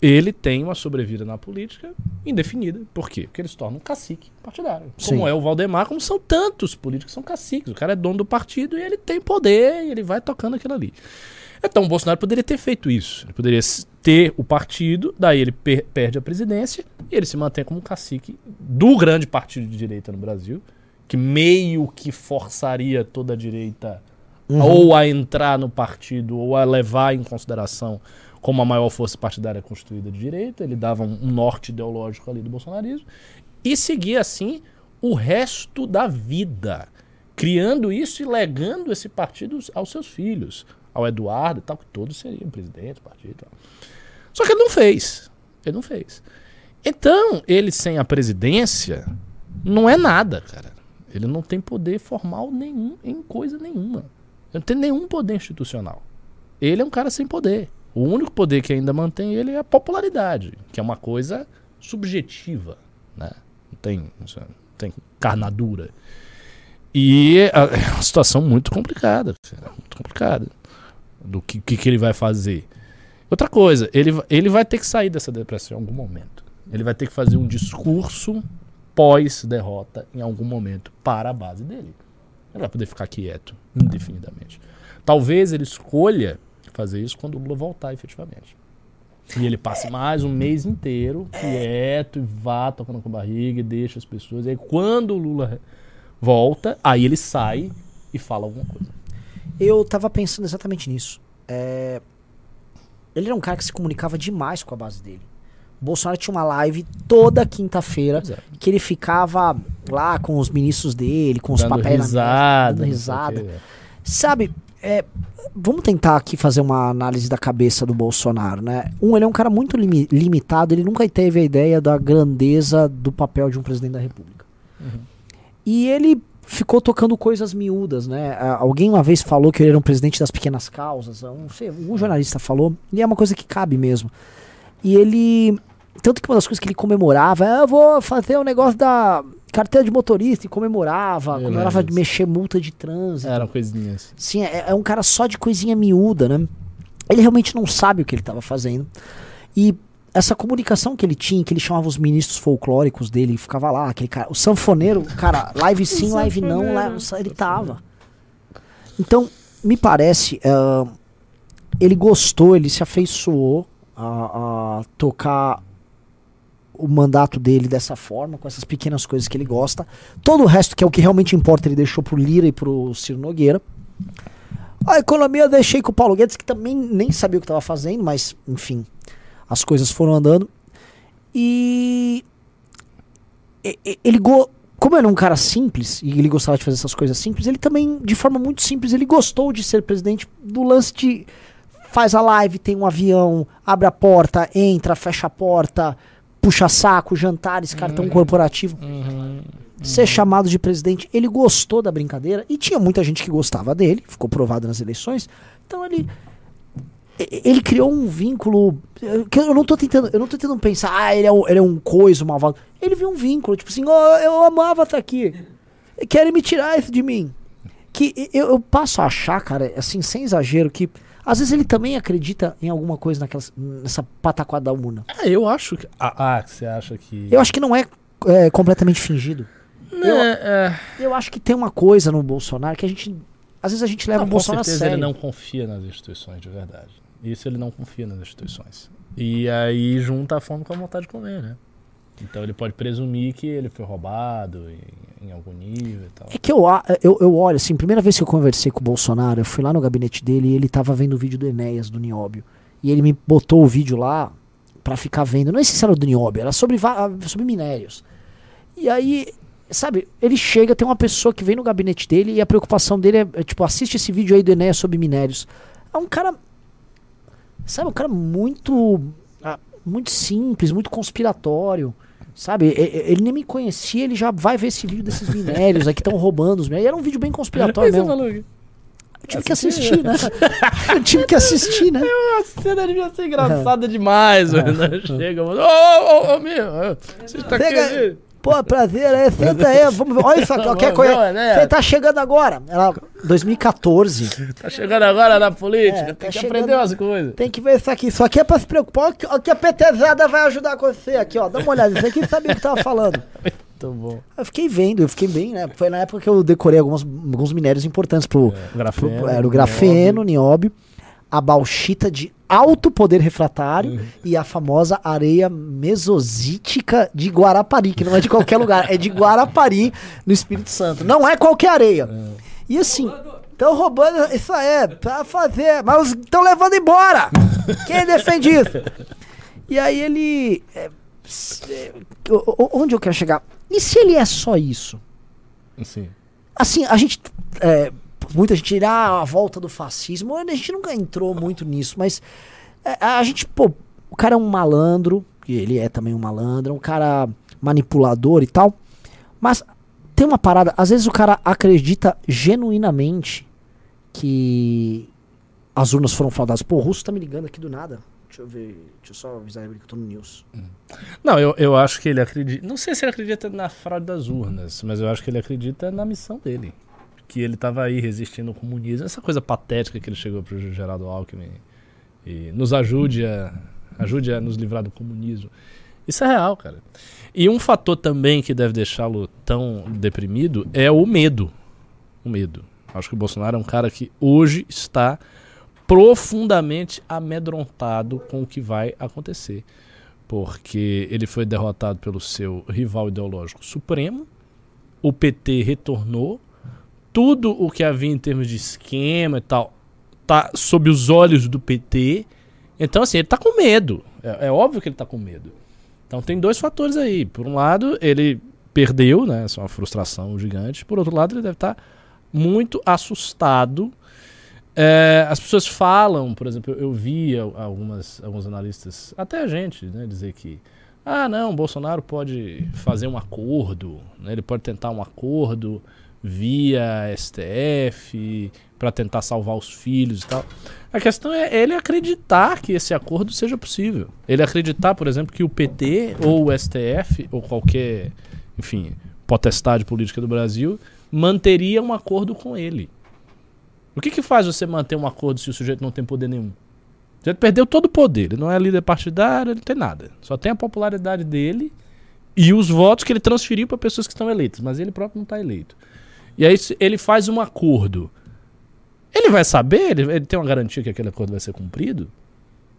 ele tem uma sobrevida na política indefinida. Por quê? Porque eles tornam cacique partidário. Sim. Como é o Valdemar, como são tantos políticos que são caciques. O cara é dono do partido e ele tem poder e ele vai tocando aquilo ali. Então o Bolsonaro poderia ter feito isso. Ele poderia ter o partido, daí ele per perde a presidência e ele se mantém como cacique do grande partido de direita no Brasil, que meio que forçaria toda a direita uhum. ou a entrar no partido ou a levar em consideração como a maior força partidária constituída de direita. Ele dava um, um norte ideológico ali do bolsonarismo e seguia assim o resto da vida, criando isso e legando esse partido aos seus filhos, ao Eduardo e tal, que todos seriam presidente do partido. Tal. Só que ele não fez. Ele não fez. Então, ele sem a presidência não é nada, cara. Ele não tem poder formal nenhum em coisa nenhuma. Ele não tem nenhum poder institucional. Ele é um cara sem poder. O único poder que ainda mantém ele é a popularidade, que é uma coisa subjetiva, né? Não tem, tem carnadura. E é uma situação muito complicada, muito complicada. Do que, que, que ele vai fazer. Outra coisa, ele, ele vai ter que sair dessa depressão em algum momento. Ele vai ter que fazer um discurso pós-derrota em algum momento para a base dele. Ele vai poder ficar quieto indefinidamente. Talvez ele escolha fazer isso quando o Lula voltar efetivamente. E ele passe mais um mês inteiro quieto e vá tocando com a barriga e deixa as pessoas. E aí quando o Lula volta, aí ele sai e fala alguma coisa. Eu tava pensando exatamente nisso. É... Ele era um cara que se comunicava demais com a base dele. Bolsonaro tinha uma live toda quinta-feira é. que ele ficava lá com os ministros dele, com os dando papéis risada, dando risada. Sabe, é, vamos tentar aqui fazer uma análise da cabeça do Bolsonaro, né? Um, ele é um cara muito limi limitado, ele nunca teve a ideia da grandeza do papel de um presidente da República. Uhum. E ele ficou tocando coisas miúdas, né? Alguém uma vez falou que ele era um presidente das pequenas causas, um, sei, um jornalista falou, e é uma coisa que cabe mesmo. E ele. Tanto que uma das coisas que ele comemorava, é, eu vou fazer o um negócio da carteira de motorista e comemorava, eu comemorava de mexer multa de trânsito. Eram coisinhas. Sim, é, é, um cara só de coisinha miúda, né? Ele realmente não sabe o que ele estava fazendo. E essa comunicação que ele tinha, que ele chamava os ministros folclóricos dele, ficava lá, aquele cara, o sanfoneiro, cara, live sim, live não, live, ele tava. Então, me parece, uh, ele gostou, ele se afeiçoou a, a tocar o mandato dele dessa forma, com essas pequenas coisas que ele gosta. Todo o resto, que é o que realmente importa, ele deixou pro Lira e pro Ciro Nogueira. A economia eu deixei com o Paulo Guedes, que também nem sabia o que estava fazendo, mas, enfim, as coisas foram andando. E ele como era um cara simples e ele gostava de fazer essas coisas simples, ele também, de forma muito simples, ele gostou de ser presidente do lance de faz a live, tem um avião, abre a porta, entra, fecha a porta, puxa saco, jantares, cartão uhum. corporativo. Uhum. Uhum. Ser chamado de presidente, ele gostou da brincadeira e tinha muita gente que gostava dele, ficou provado nas eleições. Então ele ele criou um vínculo que eu não tô tentando, eu não tô tentando pensar, ah, ele é um, ele é um coisa malvado. Ele viu um vínculo, tipo assim, oh, eu amava estar aqui. Querem me tirar isso de mim. Que eu, eu, passo a achar, cara, assim, sem exagero, que às vezes ele também acredita em alguma coisa naquela, nessa pataquada una. Ah, eu acho que. Ah, ah, você acha que. Eu acho que não é, é completamente fingido. Não, eu, é... eu acho que tem uma coisa no Bolsonaro que a gente. Às vezes a gente leva não, o Bolsonaro a sério. ele não confia nas instituições de verdade. Isso ele não confia nas instituições. E aí junta a fome com a vontade de comer, né? Então ele pode presumir que ele foi roubado em, em, algum nível e tal. É que eu, eu, eu olho, assim, primeira vez que eu conversei com o Bolsonaro, eu fui lá no gabinete dele e ele tava vendo o vídeo do Enéas, do Nióbio. E ele me botou o vídeo lá para ficar vendo. Não é se era do Nióbio, era sobre, sobre minérios. E aí, sabe, ele chega, tem uma pessoa que vem no gabinete dele e a preocupação dele é, é tipo, assiste esse vídeo aí do Enéas sobre minérios. É um cara Sabe, um cara muito. Ah, muito simples, muito conspiratório. Sabe, ele nem me conhecia, ele já vai ver esse vídeo desses minérios aí que estão roubando os minérios. E era um vídeo bem conspiratório mesmo. Eu tive que assistir, né? Eu tive que assistir, né? A cena devia ser engraçada demais, mano. Chega, ô, ô, ô, meu, você tá querendo... Pô, prazer, aí, senta aí, vamos ver. Olha isso aqui, qualquer coisa. Né? Você tá chegando agora. Ela, 2014. Tá chegando agora na política, é, tem tá que chegando, aprender umas coisas. Tem que ver isso aqui. Isso aqui é pra se preocupar. O que a PTzada vai ajudar com você aqui, ó. Dá uma olhada. Isso aqui sabia o que tava falando. Muito bom. Eu fiquei vendo, eu fiquei bem, né? Foi na época que eu decorei alguns, alguns minérios importantes pro. É, grafeno. Pro, era o grafeno, nióbio. nióbio a bauxita de alto poder refratário e a famosa areia mesosítica de Guarapari, que não é de qualquer lugar, é de Guarapari, no Espírito Santo. Não é qualquer areia. E assim, estão roubando, isso aí, pra fazer, mas estão levando embora. Quem defende isso? E aí ele. é, é, onde eu quero chegar? E se ele é só isso? Assim. Assim, a gente. é, muita gente dirá "Ah, a volta do fascismo. A gente nunca entrou muito nisso, mas é, a gente, pô, o cara é um malandro, e ele é também um malandro, é um cara manipulador e tal. Mas tem uma parada, às vezes o cara acredita genuinamente que as urnas foram fraudadas. Pô, o russo tá me ligando aqui do nada. Deixa eu ver, deixa eu só avisar ele que eu tô no news. Não, eu, eu acho que ele acredita. Não sei se ele acredita na fraude das urnas, mas eu acho que ele acredita na missão dele. Que ele estava aí resistindo ao comunismo. Essa coisa patética que ele chegou pro Geraldo Alckmin e nos ajude a, ajude a nos livrar do comunismo. Isso é real, cara. E um fator também que deve deixá-lo tão deprimido é o medo. O medo. Acho que o Bolsonaro é um cara que hoje está profundamente amedrontado com o que vai acontecer porque ele foi derrotado pelo seu rival ideológico supremo, o PT retornou, tudo o que havia em termos de esquema e tal tá sob os olhos do PT. Então, assim, ele tá com medo. É, é óbvio que ele tá com medo. Então tem dois fatores aí. Por um lado, ele perdeu, né? É uma frustração gigante. Por outro lado, ele deve estar muito assustado. É, as pessoas falam, por exemplo, eu, eu vi al- algumas, alguns analistas, até a gente, né, dizer que ah, não, Bolsonaro pode fazer um acordo, né, ele pode tentar um acordo via STF para tentar salvar os filhos e tal. A questão é ele acreditar que esse acordo seja possível. Ele acreditar, por exemplo, que o PT ou o STF ou qualquer, enfim, potestade política do Brasil manteria um acordo com ele. O que, que faz você manter um acordo se o sujeito não tem poder nenhum? O sujeito perdeu todo o poder. Ele não é líder partidário, ele não tem nada. Só tem a popularidade dele e os votos que ele transferiu para pessoas que estão eleitas, mas ele próprio não está eleito. E aí ele faz um acordo. Ele vai saber? Ele, ele tem uma garantia que aquele acordo vai ser cumprido?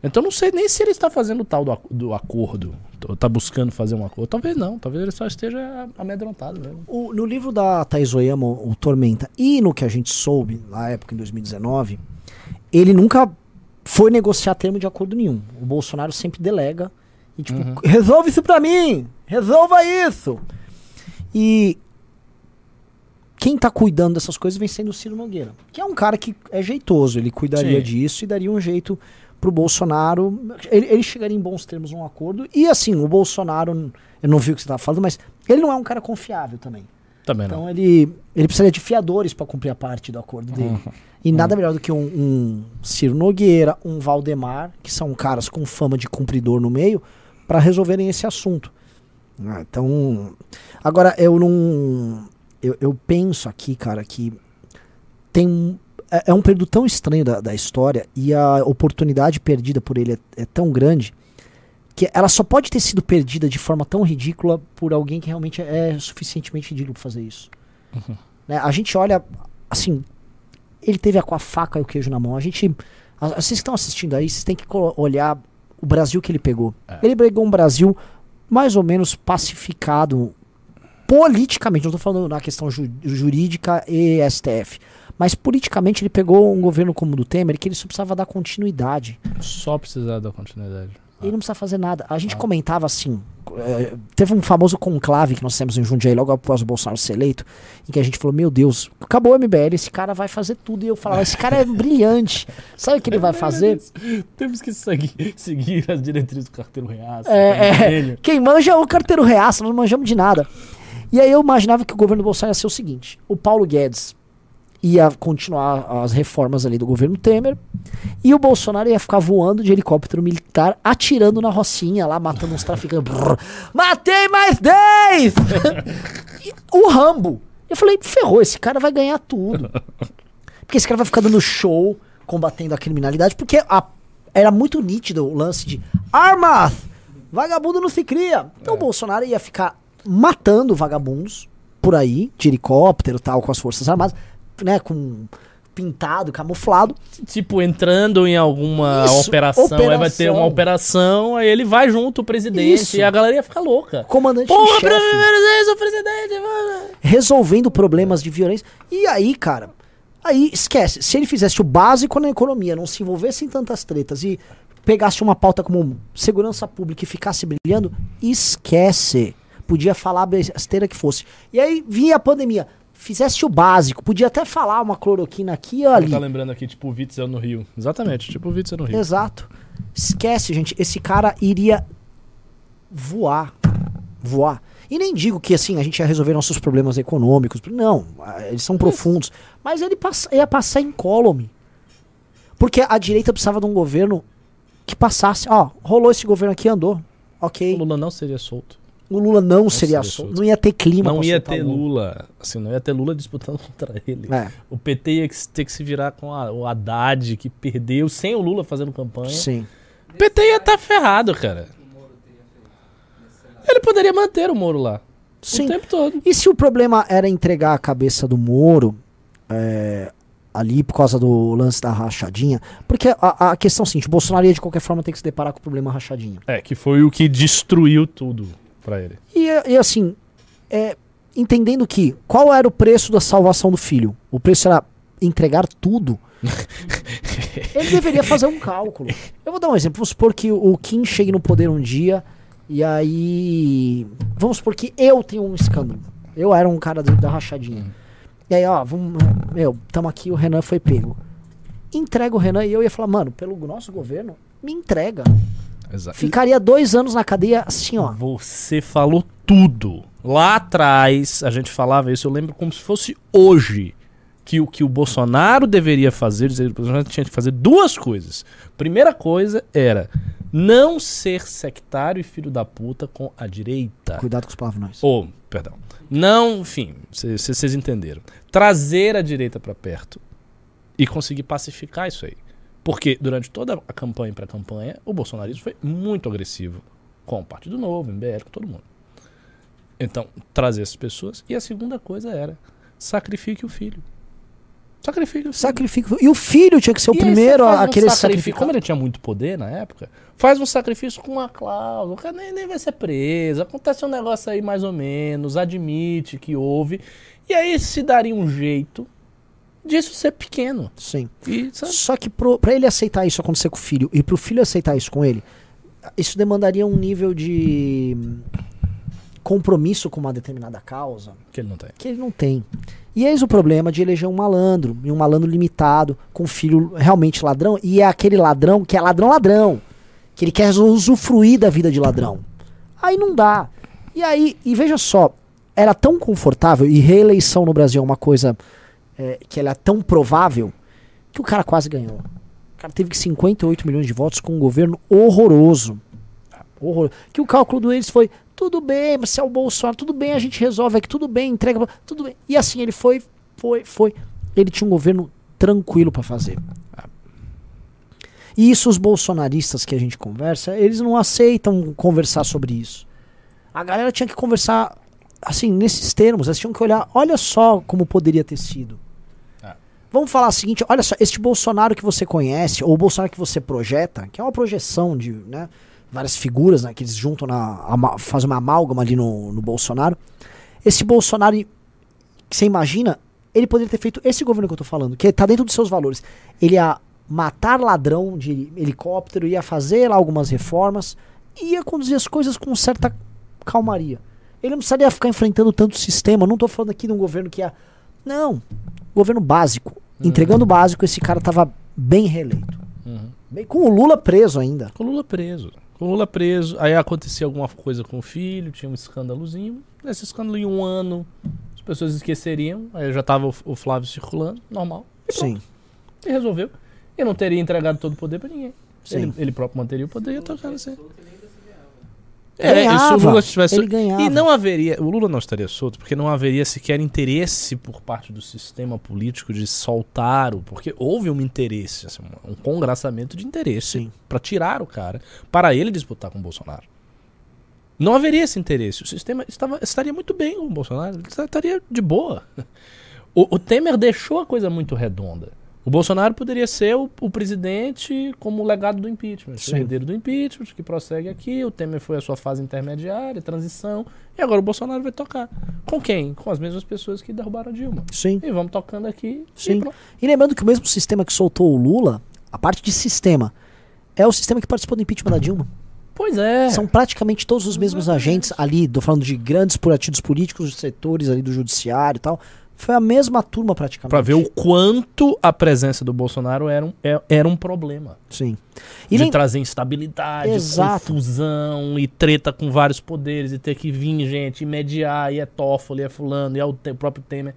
Então não sei nem se ele está fazendo o tal do, do acordo. Ou está buscando fazer um acordo. Talvez não. Talvez ele só esteja amedrontado mesmo. O- no livro da Thais Oyama, o Tormenta, e no que a gente soube na época, em 2019, ele nunca foi negociar termo de acordo nenhum. O Bolsonaro sempre delega e tipo, Uhum. resolve isso pra mim! Resolva isso! E quem tá cuidando dessas coisas vem sendo o Ciro Nogueira, que é um cara que é jeitoso, ele cuidaria Sim. disso e daria um jeito pro Bolsonaro. Ele, ele chegaria em bons termos num acordo. E assim, o Bolsonaro, eu não vi o que você tava falando, mas ele não é um cara confiável também. Também não. Então ele, ele precisaria de fiadores para cumprir a parte do acordo dele. E nada melhor do que um, um Ciro Nogueira, um Valdemar, que são caras com fama de cumpridor no meio, para resolverem esse assunto. Ah, então, agora eu não. Eu, eu penso aqui, cara, que tem um- é, é um período tão estranho da, da história e a oportunidade perdida por ele é, é tão grande que ela só pode ter sido perdida de forma tão ridícula por alguém que realmente é suficientemente ridículo pra fazer isso. Né, A gente olha, assim, ele teve a, com a faca e o queijo na mão. A gente, a- vocês que estão assistindo aí, vocês têm que olhar o Brasil que ele pegou. É. Ele pegou um Brasil mais ou menos pacificado politicamente, não estou falando na questão ju- jurídica e STF, mas politicamente ele pegou um governo como o do Temer que ele só precisava dar continuidade. Só precisar da continuidade. Ele não precisa fazer nada. A gente Ah. comentava assim. eh, teve um famoso conclave que nós temos em Jundiaí logo após o Bolsonaro ser eleito, em que a gente falou: Meu Deus, acabou o MBL, esse cara vai fazer tudo. E eu falava: Esse cara é brilhante. Sabe o que ele vai fazer? Temos que seguir, seguir as diretrizes do carteiro reaço. É, é. Quem manja é o carteiro reaça, nós não manjamos de nada. E aí eu imaginava que o governo Bolsonaro ia ser o seguinte: o Paulo Guedes ia continuar as reformas ali do governo Temer, e o Bolsonaro ia ficar voando de helicóptero militar, atirando na Rocinha lá, matando uns traficantes. Brrr, Matei mais 10! E o Rambo. Eu falei, ferrou, esse cara vai ganhar tudo. Porque esse cara vai ficar dando show, combatendo a criminalidade, porque a- era muito nítido o lance de armas! Vagabundo não se cria. Então o Bolsonaro ia ficar matando vagabundos por aí, de helicóptero tal, com as Forças Armadas, né? Com pintado, camuflado. Tipo, entrando em alguma Isso, operação, aí vai ter operação. uma operação, aí ele vai junto, o presidente, Isso. e a galera ia ficar louca. Comandante Porra, chefe. vez o presidente, mano. resolvendo problemas de violência. E aí, cara, aí esquece. Se ele fizesse o básico na economia, não se envolvesse em tantas tretas e pegasse uma pauta como segurança pública e ficasse brilhando, esquece. Podia falar a besteira que fosse. E aí vinha a pandemia. Fizesse o básico, podia até falar uma cloroquina aqui e ali. Tá lembrando aqui, tipo, o Witzel no Rio. Exatamente, tipo o Witzel no Rio. Exato. Esquece, gente. Esse cara iria voar. Voar. E nem digo que assim a gente ia resolver nossos problemas econômicos. Não, eles são profundos. Mas ele passa- ia passar incólume. Porque a direita precisava de um governo que passasse. Ó, rolou esse governo aqui, andou. Ok. O Lula não seria solto. O Lula não, seria seria solto. solto. Não ia ter clima Não ia ter o Lula. Assim, não ia ter Lula disputando contra ele. É, O PT ia ter que se virar com a- o Haddad, que perdeu sem o Lula fazendo campanha. sim. O PT ia estar ferrado, cara. Ele poderia manter o Moro lá. Sim. O tempo todo. E se o problema era entregar a cabeça do Moro é, ali por causa do lance da rachadinha? Porque a, a questão é a seguinte: o Bolsonaro ia de qualquer forma ter que se deparar com o problema rachadinha. É, que foi o que destruiu tudo pra ele. E, e assim, é, entendendo que qual era o preço da salvação do filho? O preço era entregar tudo. Ele deveria fazer um cálculo. Eu vou dar um exemplo. Vamos supor que o Kim chegue no poder um dia e aí. Vamos supor que eu tenho um escândalo. Eu era um cara do- da rachadinha. E aí, ó, vamos. Meu, tamo aqui, o Renan foi pego. Entrega o Renan e eu ia falar, mano, pelo nosso governo, me entrega. Exato. Ficaria dois anos na cadeia assim, ó. Você falou tudo. Lá atrás, a gente falava isso, eu lembro como se fosse hoje. Que o que o Bolsonaro deveria fazer, dizer, o Bolsonaro tinha que fazer duas coisas. Primeira coisa era não ser sectário e filho da puta com a direita. Cuidado com os palavrões. Ou, perdão. Não, enfim, vocês entenderam. Trazer a direita pra perto e conseguir pacificar isso aí. Porque durante toda a campanha para campanha, o bolsonarismo foi muito agressivo com o Partido Novo, MBL, com todo mundo. Então, trazer essas pessoas. E a segunda coisa era sacrifique o filho. Sacrifique o filho. Sacrifício. E o filho tinha que ser o E primeiro a um querer sacrificar. Como ele tinha muito poder na época, faz um sacrifício com uma cláusula. O cara nem, nem vai ser preso. Acontece um negócio aí mais ou menos, admite que houve. E aí se daria um jeito disso ser pequeno. Sim. E? Só que pro, pra ele aceitar isso acontecer com o filho e pro filho aceitar isso com ele, isso demandaria um nível de compromisso com uma determinada causa Que ele não tem. que ele não tem. E eis o problema de eleger um malandro, e um malandro limitado, com um filho realmente ladrão, e é aquele ladrão que é ladrão ladrão, que ele quer usufruir da vida de ladrão. Aí não dá. E aí, e veja só, era tão confortável, e reeleição no Brasil é uma coisa é, que ela é tão provável, que o cara quase ganhou. O cara teve que 58 milhões de votos com um governo horroroso. Horror. Que o cálculo deles foi: tudo bem, se é o Bolsonaro, tudo bem, a gente resolve aqui, tudo bem, entrega, tudo bem. E assim ele foi, foi, foi. Ele tinha um governo tranquilo pra fazer. E isso os bolsonaristas que a gente conversa, eles não aceitam conversar sobre isso. A galera tinha que conversar assim, nesses termos, eles tinham que olhar, olha só como poderia ter sido. Vamos falar o seguinte, olha só, este Bolsonaro que você conhece, ou o Bolsonaro que você projeta, que é uma projeção de, né, várias figuras, né, que eles juntam na, fazem uma amálgama ali no, no Bolsonaro. Esse Bolsonaro, que você imagina, ele poderia ter feito esse governo que eu tô falando, que tá dentro dos seus valores. Ele ia matar ladrão de helicóptero, ia fazer lá algumas reformas, ia conduzir as coisas com certa calmaria. Ele não precisaria ficar enfrentando tanto sistema. Não tô falando aqui de um governo que é. Não. Governo básico. Entregando o básico, esse cara tava bem reeleito. Uhum. Bem, com o Lula preso ainda. Com o Lula preso. Com o Lula preso. Aí acontecia alguma coisa com o filho, tinha um escândalozinho. Nesse escândalo, em um ano, as pessoas esqueceriam. Aí já tava o, o Flávio circulando, normal. E. Sim. E resolveu. E não teria entregado todo o poder pra ninguém. Sim. Ele, ele próprio manteria o poder e ia tocando assim. Ganhava, É, e se o Lula tivesse. ele ganhava. E não haveria. O Lula não estaria solto, porque não haveria sequer interesse por parte do sistema político de soltar o. Porque houve um interesse, assim, um congraçamento de interesse para tirar o cara, para ele disputar com o Bolsonaro. Não haveria esse interesse. O sistema estava, estaria muito bem com o Bolsonaro, ele estaria de boa. O, o Temer deixou a coisa muito redonda. O Bolsonaro poderia ser o, o presidente como legado do impeachment. Sim. herdeiro do impeachment, que prossegue aqui. O Temer foi a sua fase intermediária, transição. E agora o Bolsonaro vai tocar. Com quem? Com as mesmas pessoas que derrubaram a Dilma. Sim. E vamos tocando aqui. Sim. E. E lembrando que o mesmo sistema que soltou o Lula, a parte de sistema, é o sistema que participou do impeachment da Dilma. Pois é. São praticamente todos os mesmos agentes ali, tô falando de grandes partidos políticos, setores ali do judiciário e tal. Foi a mesma turma praticamente. Pra ver o quanto a presença do Bolsonaro era um, é- era um problema. Sim. E de lem- trazer instabilidade, Exato. confusão e treta com vários poderes e ter que vir gente e mediar, e é Toffoli, é fulano, e é o, te- o próprio Temer.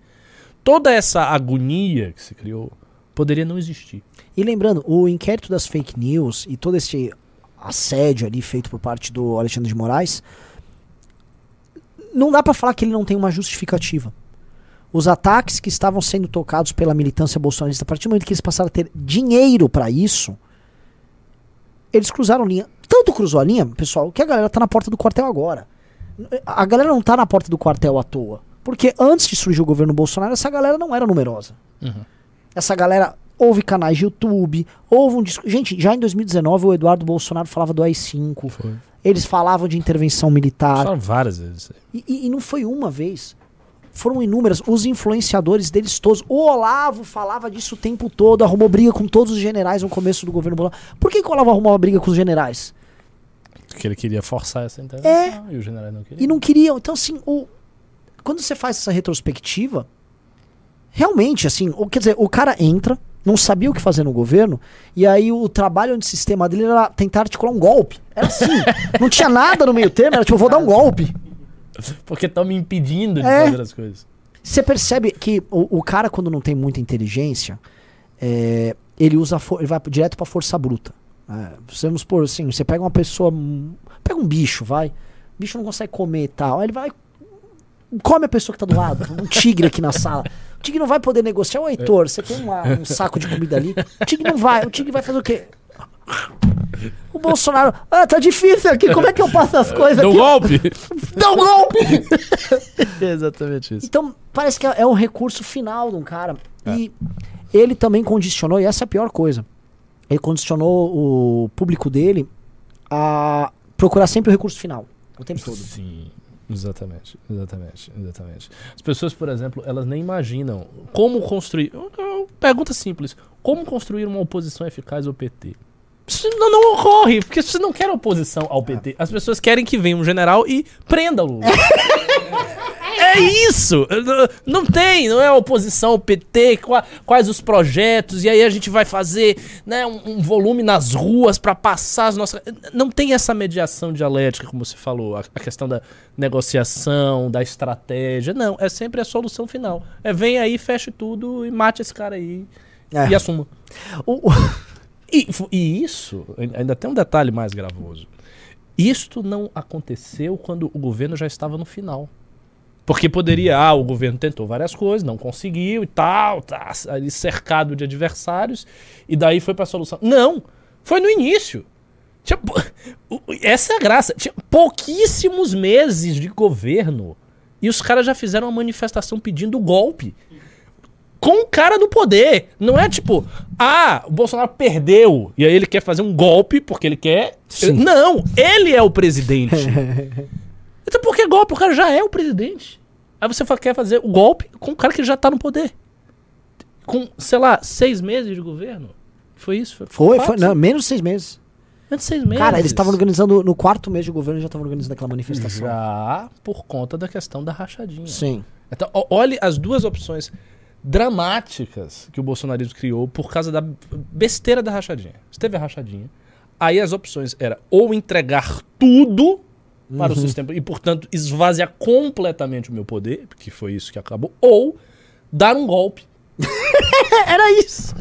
Toda essa agonia que se criou poderia não existir. E lembrando, o inquérito das fake news e todo esse assédio ali feito por parte do Alexandre de Moraes, não dá pra falar que ele não tem uma justificativa. Os ataques que estavam sendo tocados pela militância bolsonarista, a partir do momento que eles passaram a ter dinheiro pra isso, eles cruzaram linha. Tanto cruzou a linha, pessoal, que a galera tá na porta do quartel agora. A galera não tá na porta do quartel à toa. Porque antes de surgir o governo Bolsonaro, essa galera não era numerosa. Essa galera ouve canais de YouTube, ouve um disco. Gente, já em 2019 o Eduardo Bolsonaro falava do AI-5. Foi. Eles falavam de intervenção militar. Só várias vezes. E, e- e não foi uma vez. Foram inúmeras. Os influenciadores deles todos. O Olavo falava disso o tempo todo, arrumou briga com todos os generais no começo do governo Bolsonaro. Por que, que o Olavo arrumou uma briga com os generais? Porque ele queria forçar essa intervenção e o general não queria. E não queriam. Então, assim, o, quando você faz essa retrospectiva, realmente, assim, o, quer dizer, o cara entra, não sabia o que fazer no governo, e aí o trabalho de sistema dele era tentar articular um golpe. Era assim, não tinha nada no meio termo, era tipo, vou dar um golpe. Porque estão me impedindo de É. fazer as coisas. Você percebe que o, o cara, quando não tem muita inteligência, é, ele usa ele vai direto pra força bruta. É, vamos por assim, você pega uma pessoa. hum, Pega um bicho, vai. O bicho não consegue comer e tal. Aí ele vai. Come a pessoa que tá do lado. Um tigre aqui na sala. O tigre não vai poder negociar. Ô, Heitor, você tem uma- um saco de comida ali. O tigre não vai. O tigre vai fazer o quê? O Bolsonaro. Ah, tá difícil aqui. Como é que eu passo as coisas Deu aqui? golpe! Dá um golpe! é exatamente isso. Então, parece que é é um recurso final de um cara. E ele também condicionou, e essa é a pior coisa. Ele condicionou o público dele a procurar sempre o recurso final, o tempo todo. Sim, exatamente, exatamente, exatamente. As pessoas, por exemplo, elas nem imaginam como construir. Pergunta simples: como construir uma oposição eficaz ao PT? Isso não, não ocorre, porque você não quer oposição ao PT. As pessoas querem que venha um general e prenda o Lula. É isso! Não- tem, não é oposição ao PT, qua- quais os projetos, e aí a gente vai fazer né, um, um volume nas ruas pra passar as nossas. Não tem essa mediação dialética, como você falou, a, a questão da negociação, da estratégia. Não, é sempre a solução final. É vem aí, feche tudo e mate esse cara aí É. e assuma. O- o- E, e isso, ainda tem um detalhe mais gravoso. Isto não aconteceu quando o governo já estava no final. Porque poderia, ah, o governo tentou várias coisas, não conseguiu e tal, tá ali cercado de adversários, e daí foi pra solução. Não! Foi no início. Tinha essa é a graça. Tinha pouquíssimos meses de governo e os caras já fizeram uma manifestação pedindo golpe com o cara no poder. Não é tipo, ah, o Bolsonaro perdeu e aí ele quer fazer um golpe porque ele quer. Sim. Não, ele é o presidente. então por que golpe? O cara já é o presidente. Aí você quer fazer o golpe com o cara que já tá no poder. Com, sei lá, seis meses de governo. Foi isso? Foi, foi, quatro? não, menos seis meses. Menos de seis meses. Cara, eles estavam organizando, no quarto mês de governo, já estavam organizando aquela manifestação. Já por conta da questão da rachadinha. Sim. Então, olhe as duas opções dramáticas que o bolsonarismo criou por causa da besteira da rachadinha. Você teve a rachadinha. Aí as opções era ou entregar tudo para o sistema e, portanto, esvaziar completamente o meu poder, que foi isso que acabou, ou dar um golpe. Era isso.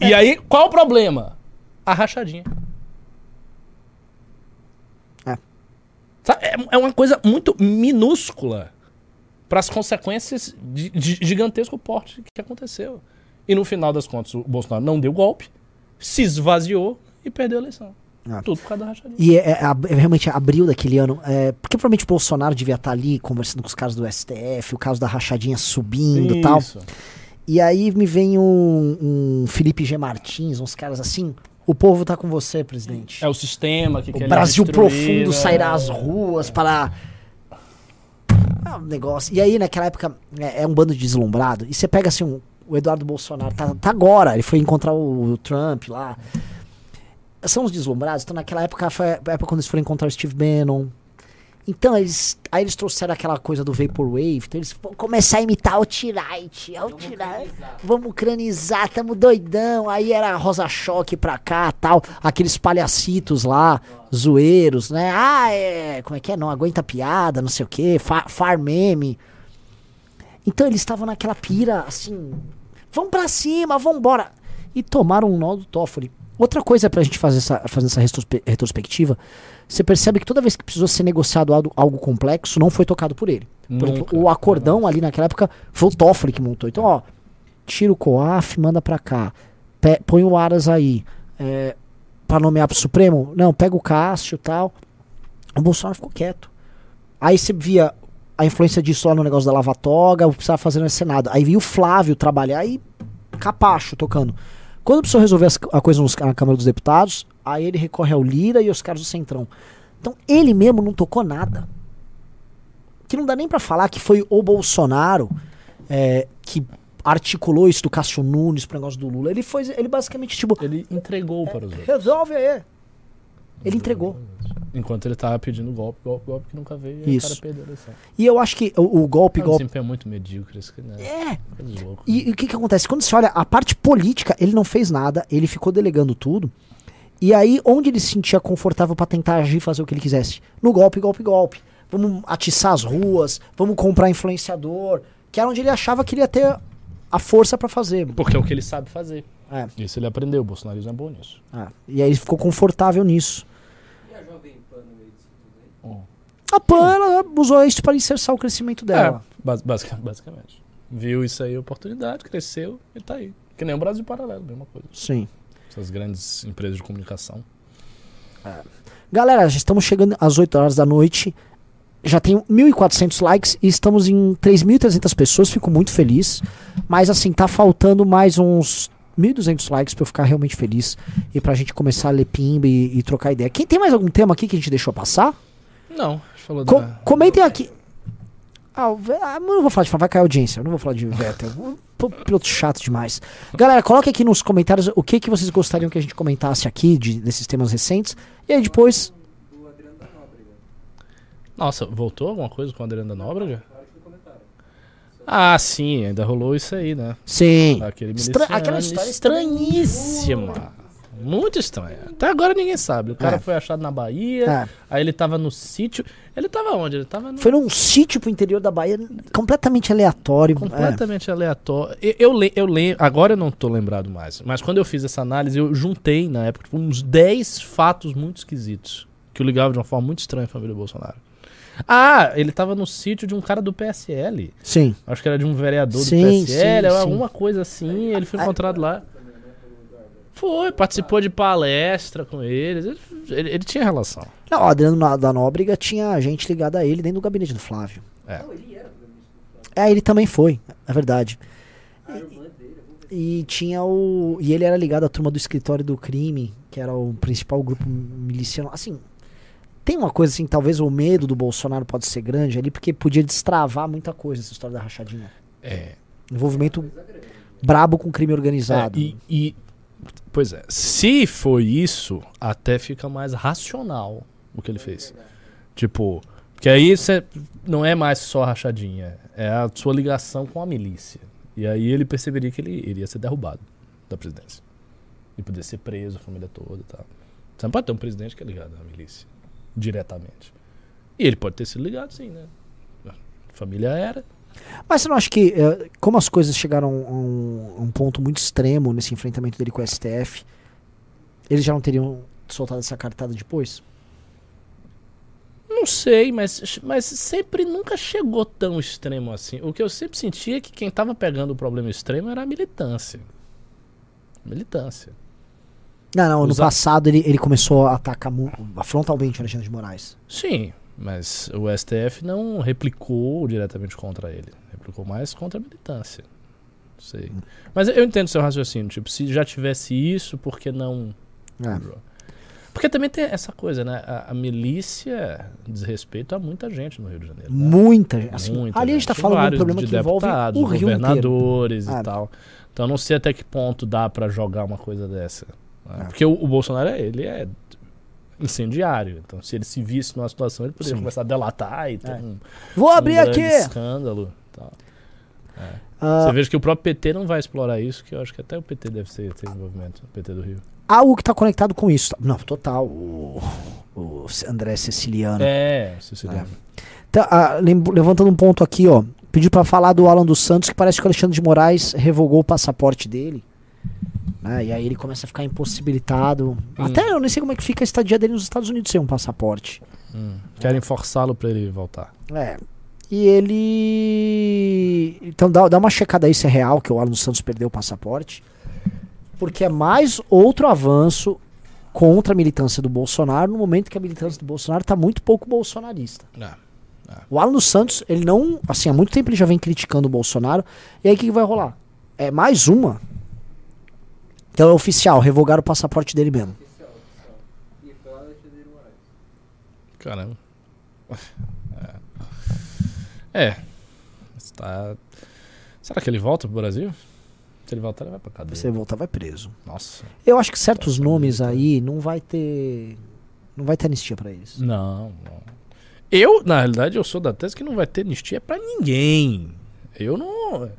E aí, qual o problema? A rachadinha. É. É, é uma coisa muito minúscula para as consequências de, de gigantesco porte que aconteceu. E no final das contas, o Bolsonaro não deu golpe, se esvaziou e perdeu a eleição. Ah. Tudo por causa da rachadinha. E é, é, é realmente abril daquele ano. É, porque provavelmente o Bolsonaro devia estar ali conversando com os caras do STF, o caso da rachadinha subindo e tal. E aí me vem um, um Felipe G. Martins, uns caras assim. O povo tá com você, presidente. É o sistema que o Brasil profundo né? sairá às ruas para. É um negócio. E aí, naquela época, é, é um bando de deslumbrado. E você pega assim, um- o Eduardo Bolsonaro, tá, tá agora, ele foi encontrar o, o Trump lá. São os deslumbrados, então naquela época foi a época quando eles foram encontrar o Steve Bannon. Então, eles, aí eles trouxeram aquela coisa do Vaporwave, então eles vão começar a imitar o Tirite, o Tirite, vamos ucranizar, tamo doidão. Aí era Rosa Choque pra cá, tal, aqueles palhacitos lá, zoeiros, né? Ah, é, como é que é? Não aguenta piada, não sei o quê, fa far meme. Então eles estavam naquela pira, assim, vamos pra cima, vambora. E tomaram um nó do Toffoli. Outra coisa pra gente fazer essa, fazer essa retrospe- retrospectiva, você percebe que toda vez que precisou ser negociado algo, algo complexo, não foi tocado por ele. Por exemplo, o acordão ali naquela época foi o Toffoli que montou. Então, ó, tira o COAF, manda pra cá. Põe o Aras aí. É, pra nomear pro Supremo? Não, pega o Cássio e tal. O Bolsonaro ficou quieto. Aí você via a influência disso lá no negócio da lava-toga, o que precisava fazer no Senado. Aí via o Flávio trabalhar e capacho tocando. Quando precisou resolver a coisa na Câmara dos Deputados, aí ele recorre ao Lira e aos caras do Centrão. Então ele mesmo não tocou nada. Que não dá nem pra falar que foi o Bolsonaro é, que articulou isso do Cássio Nunes pro negócio do Lula. Ele foi, ele basicamente, tipo, Ele entregou para os outros. resolve aí. Ele entregou. Enquanto ele tava pedindo golpe, golpe, golpe que nunca veio. Isso. o cara perdeu a eleição. E eu acho que o, o golpe, É um golpe. desempenho muito medíocre, isso né? É. E, e o que que acontece? Quando você olha a parte política, ele não fez nada, ele ficou delegando tudo. E aí, onde ele se sentia confortável pra tentar agir e fazer o que ele quisesse? No golpe, golpe, golpe. Vamos atiçar as ruas, vamos comprar influenciador, que era onde ele achava que ele ia ter a força pra fazer. Porque é o que ele sabe fazer. É, Isso ele aprendeu. O bolsonarismo é bom nisso. é. E aí ele ficou confortável nisso. E a Jovem Pan no meio disso tudo aí? A PAN ela usou isso para inserçar o crescimento dela. É, bas- basic- basicamente. Viu isso aí, oportunidade, cresceu e tá aí. Que nem o Brasil Paralelo, mesma coisa. Sim. Essas grandes empresas de comunicação. Galera, já estamos chegando às 8 horas da noite. Já tenho 1.400 likes e estamos em 3.300 pessoas. Fico muito feliz. Mas assim, tá faltando mais uns 1.200 likes pra eu ficar realmente feliz. E pra gente começar a ler pimba e, e trocar ideia. Quem tem mais algum tema aqui que a gente deixou passar? Não, falou Co- da... comentem aqui. Ah, o ah, eu não vou falar de vai cair a audiência. Eu não vou falar de Vettel. Um piloto chato demais. Galera, coloque aqui nos comentários o que, que vocês gostariam que a gente comentasse aqui de- desses temas recentes. E aí depois. Nossa, voltou alguma coisa com o Adriano da Nóbrega? Ah, sim, ainda rolou isso aí, né? Sim. Aquele Estra- aquela história estranhíssima. Muito estranha. Até agora ninguém sabe. O cara É. foi achado na Bahia, É. aí ele tava no sítio. Ele tava onde? Ele tava no... Foi num sítio pro interior da Bahia, completamente aleatório. É. completamente aleatório. Eu, eu, le- eu lembro, agora eu não tô lembrado mais, mas quando eu fiz essa análise, eu juntei na época tipo, uns 10 fatos muito esquisitos que eu ligava de uma forma muito estranha a família Bolsonaro. Ah, ele tava no sítio de um cara do PSL. Sim. Acho que era de um vereador Sim, do PSL, sim, ou sim. alguma coisa assim. Ele foi encontrado lá. Foi, participou de palestra com eles. Ele, ele- ele tinha relação. Não, o Adriano da Nóbrega tinha gente ligada a ele dentro do gabinete do Flávio. É. Não, ele era do gabinete do Flávio. É, ele também foi, é verdade. A irmã dele, eu vou ver. E tinha o. E ele era ligado à turma do escritório do crime, que era o principal grupo miliciano. Assim, tem uma coisa assim, talvez o medo do Bolsonaro pode ser grande ali, porque podia destravar muita coisa essa história da rachadinha. É. Envolvimento brabo com crime organizado. É, e, e- pois é, se foi isso, até fica mais racional o que ele fez. Tipo, que aí você não é mais só rachadinha, é a sua ligação com a milícia. E aí ele perceberia que ele iria ser derrubado da presidência. E poder ser preso, a família toda e tal. Você não pode ter um presidente que é ligado à milícia, diretamente. E ele pode ter sido ligado, sim, né? A família era. Mas você não acha que, eh, como as coisas chegaram a um, a um ponto muito extremo nesse enfrentamento dele com o STF, eles já não teriam soltado essa cartada depois? Não sei, mas, mas sempre nunca chegou tão extremo assim. O que eu sempre sentia é que quem tava pegando o problema extremo era a militância. Militância. Não, não, no passado ele, ele começou a atacar frontalmente o Alexandre de Moraes. Sim, mas o STF não replicou diretamente contra ele. Replicou mais contra a militância. sei. Mas eu entendo seu raciocínio. Tipo, se já tivesse isso, por que não. É. Porque também tem essa coisa, né? A, a milícia diz respeito a muita gente no Rio de Janeiro. né? Muita gente. Assim, Muita ali a gente tá Tem falando de um problema de que envolve o Rio inteiro. governadores Ah. e tal. Então eu não sei até que ponto dá pra jogar uma coisa dessa. né? É. Porque o, o Bolsonaro, ele é incendiário. Então se ele se visse numa situação, ele poderia Sim. começar a delatar e ter É. um, Vou abrir um aqui! escândalo. Tal. Ah, Você veja que o próprio PT não vai explorar isso, que eu acho que até o PT deve ser, ter envolvimento, o PT do Rio. algo que tá conectado com isso. tá? Não, total. O, o André Siciliano. É, Siciliano. Ah, lem- levantando um ponto aqui, ó. Pediu pra falar do Alan dos Santos, que parece que o Alexandre de Moraes revogou o passaporte dele. Né, E aí ele começa a ficar impossibilitado. Hum. Até eu nem sei como é que fica a estadia dele nos Estados Unidos sem um passaporte. Hum. Querem forçá-lo pra ele voltar. É. E ele. Então dá, dá uma checada aí se é real que o Alan Santos perdeu o passaporte. Porque é mais outro avanço contra a militância do Bolsonaro no momento que a militância do Bolsonaro tá muito pouco bolsonarista. O Alan dos Santos, ele não. Assim, há muito tempo ele já vem criticando o Bolsonaro. E aí o que, que vai rolar? É mais uma. Então é oficial, revogar o passaporte dele mesmo. E. Caramba. É. É. Está... Será que ele volta pro Brasil? Se ele voltar, ele vai pra cadeia. Se ele voltar, vai preso. Nossa. Eu acho que certos Nossa, nomes muito. aí não vai ter. Não vai ter anistia pra eles. Não, não. Eu, na realidade, eu sou da tese que não vai ter anistia pra ninguém. Eu não.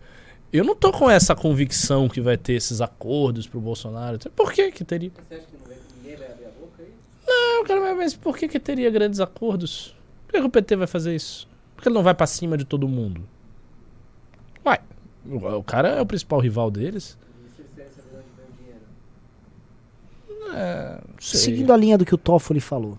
Eu não tô com essa convicção que vai ter esses acordos pro Bolsonaro. Por que que teria? Você acha que não vai, ninguém vai abrir a boca aí? Não, cara, mas- por que que teria grandes acordos? Por que, que o PT vai fazer isso? Por que ele não vai pra cima de todo mundo? Uai, o, o cara é o principal rival deles. E se eles querem saber de onde vem o dinheiro? É. Seguindo a linha do que o Toffoli falou.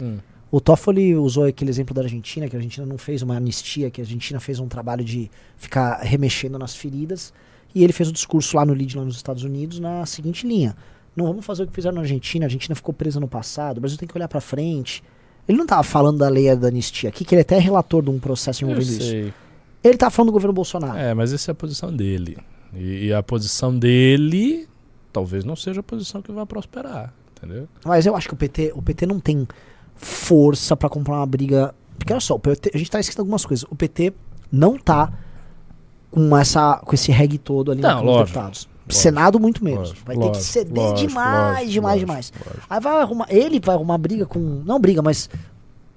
Hum. O Toffoli usou aquele exemplo da Argentina, que a Argentina não fez uma anistia, que a Argentina fez um trabalho de ficar remexendo nas feridas. E ele fez o discurso lá no LID, lá nos Estados Unidos, na seguinte linha. Não vamos fazer o que fizeram na Argentina, a Argentina ficou presa no passado, o Brasil tem que olhar pra frente. Ele não tava falando da lei da anistia aqui, que ele é até relator de um processo envolvendo isso. Ele tava falando do governo Bolsonaro. É, mas essa é a posição dele. E, e a posição dele talvez não seja a posição que vai prosperar, entendeu? Mas eu acho que o PT, o PT não tem força pra comprar uma briga. Porque olha só, o PT a gente tá esquecendo algumas coisas. O PT não tá com, essa, com esse reggae todo ali Não, lógico, Deputados. lógico, Senado, muito menos. Lógico, vai ter que ceder demais, demais, demais. Aí vai arrumar. Ele vai arrumar briga com. Não briga, mas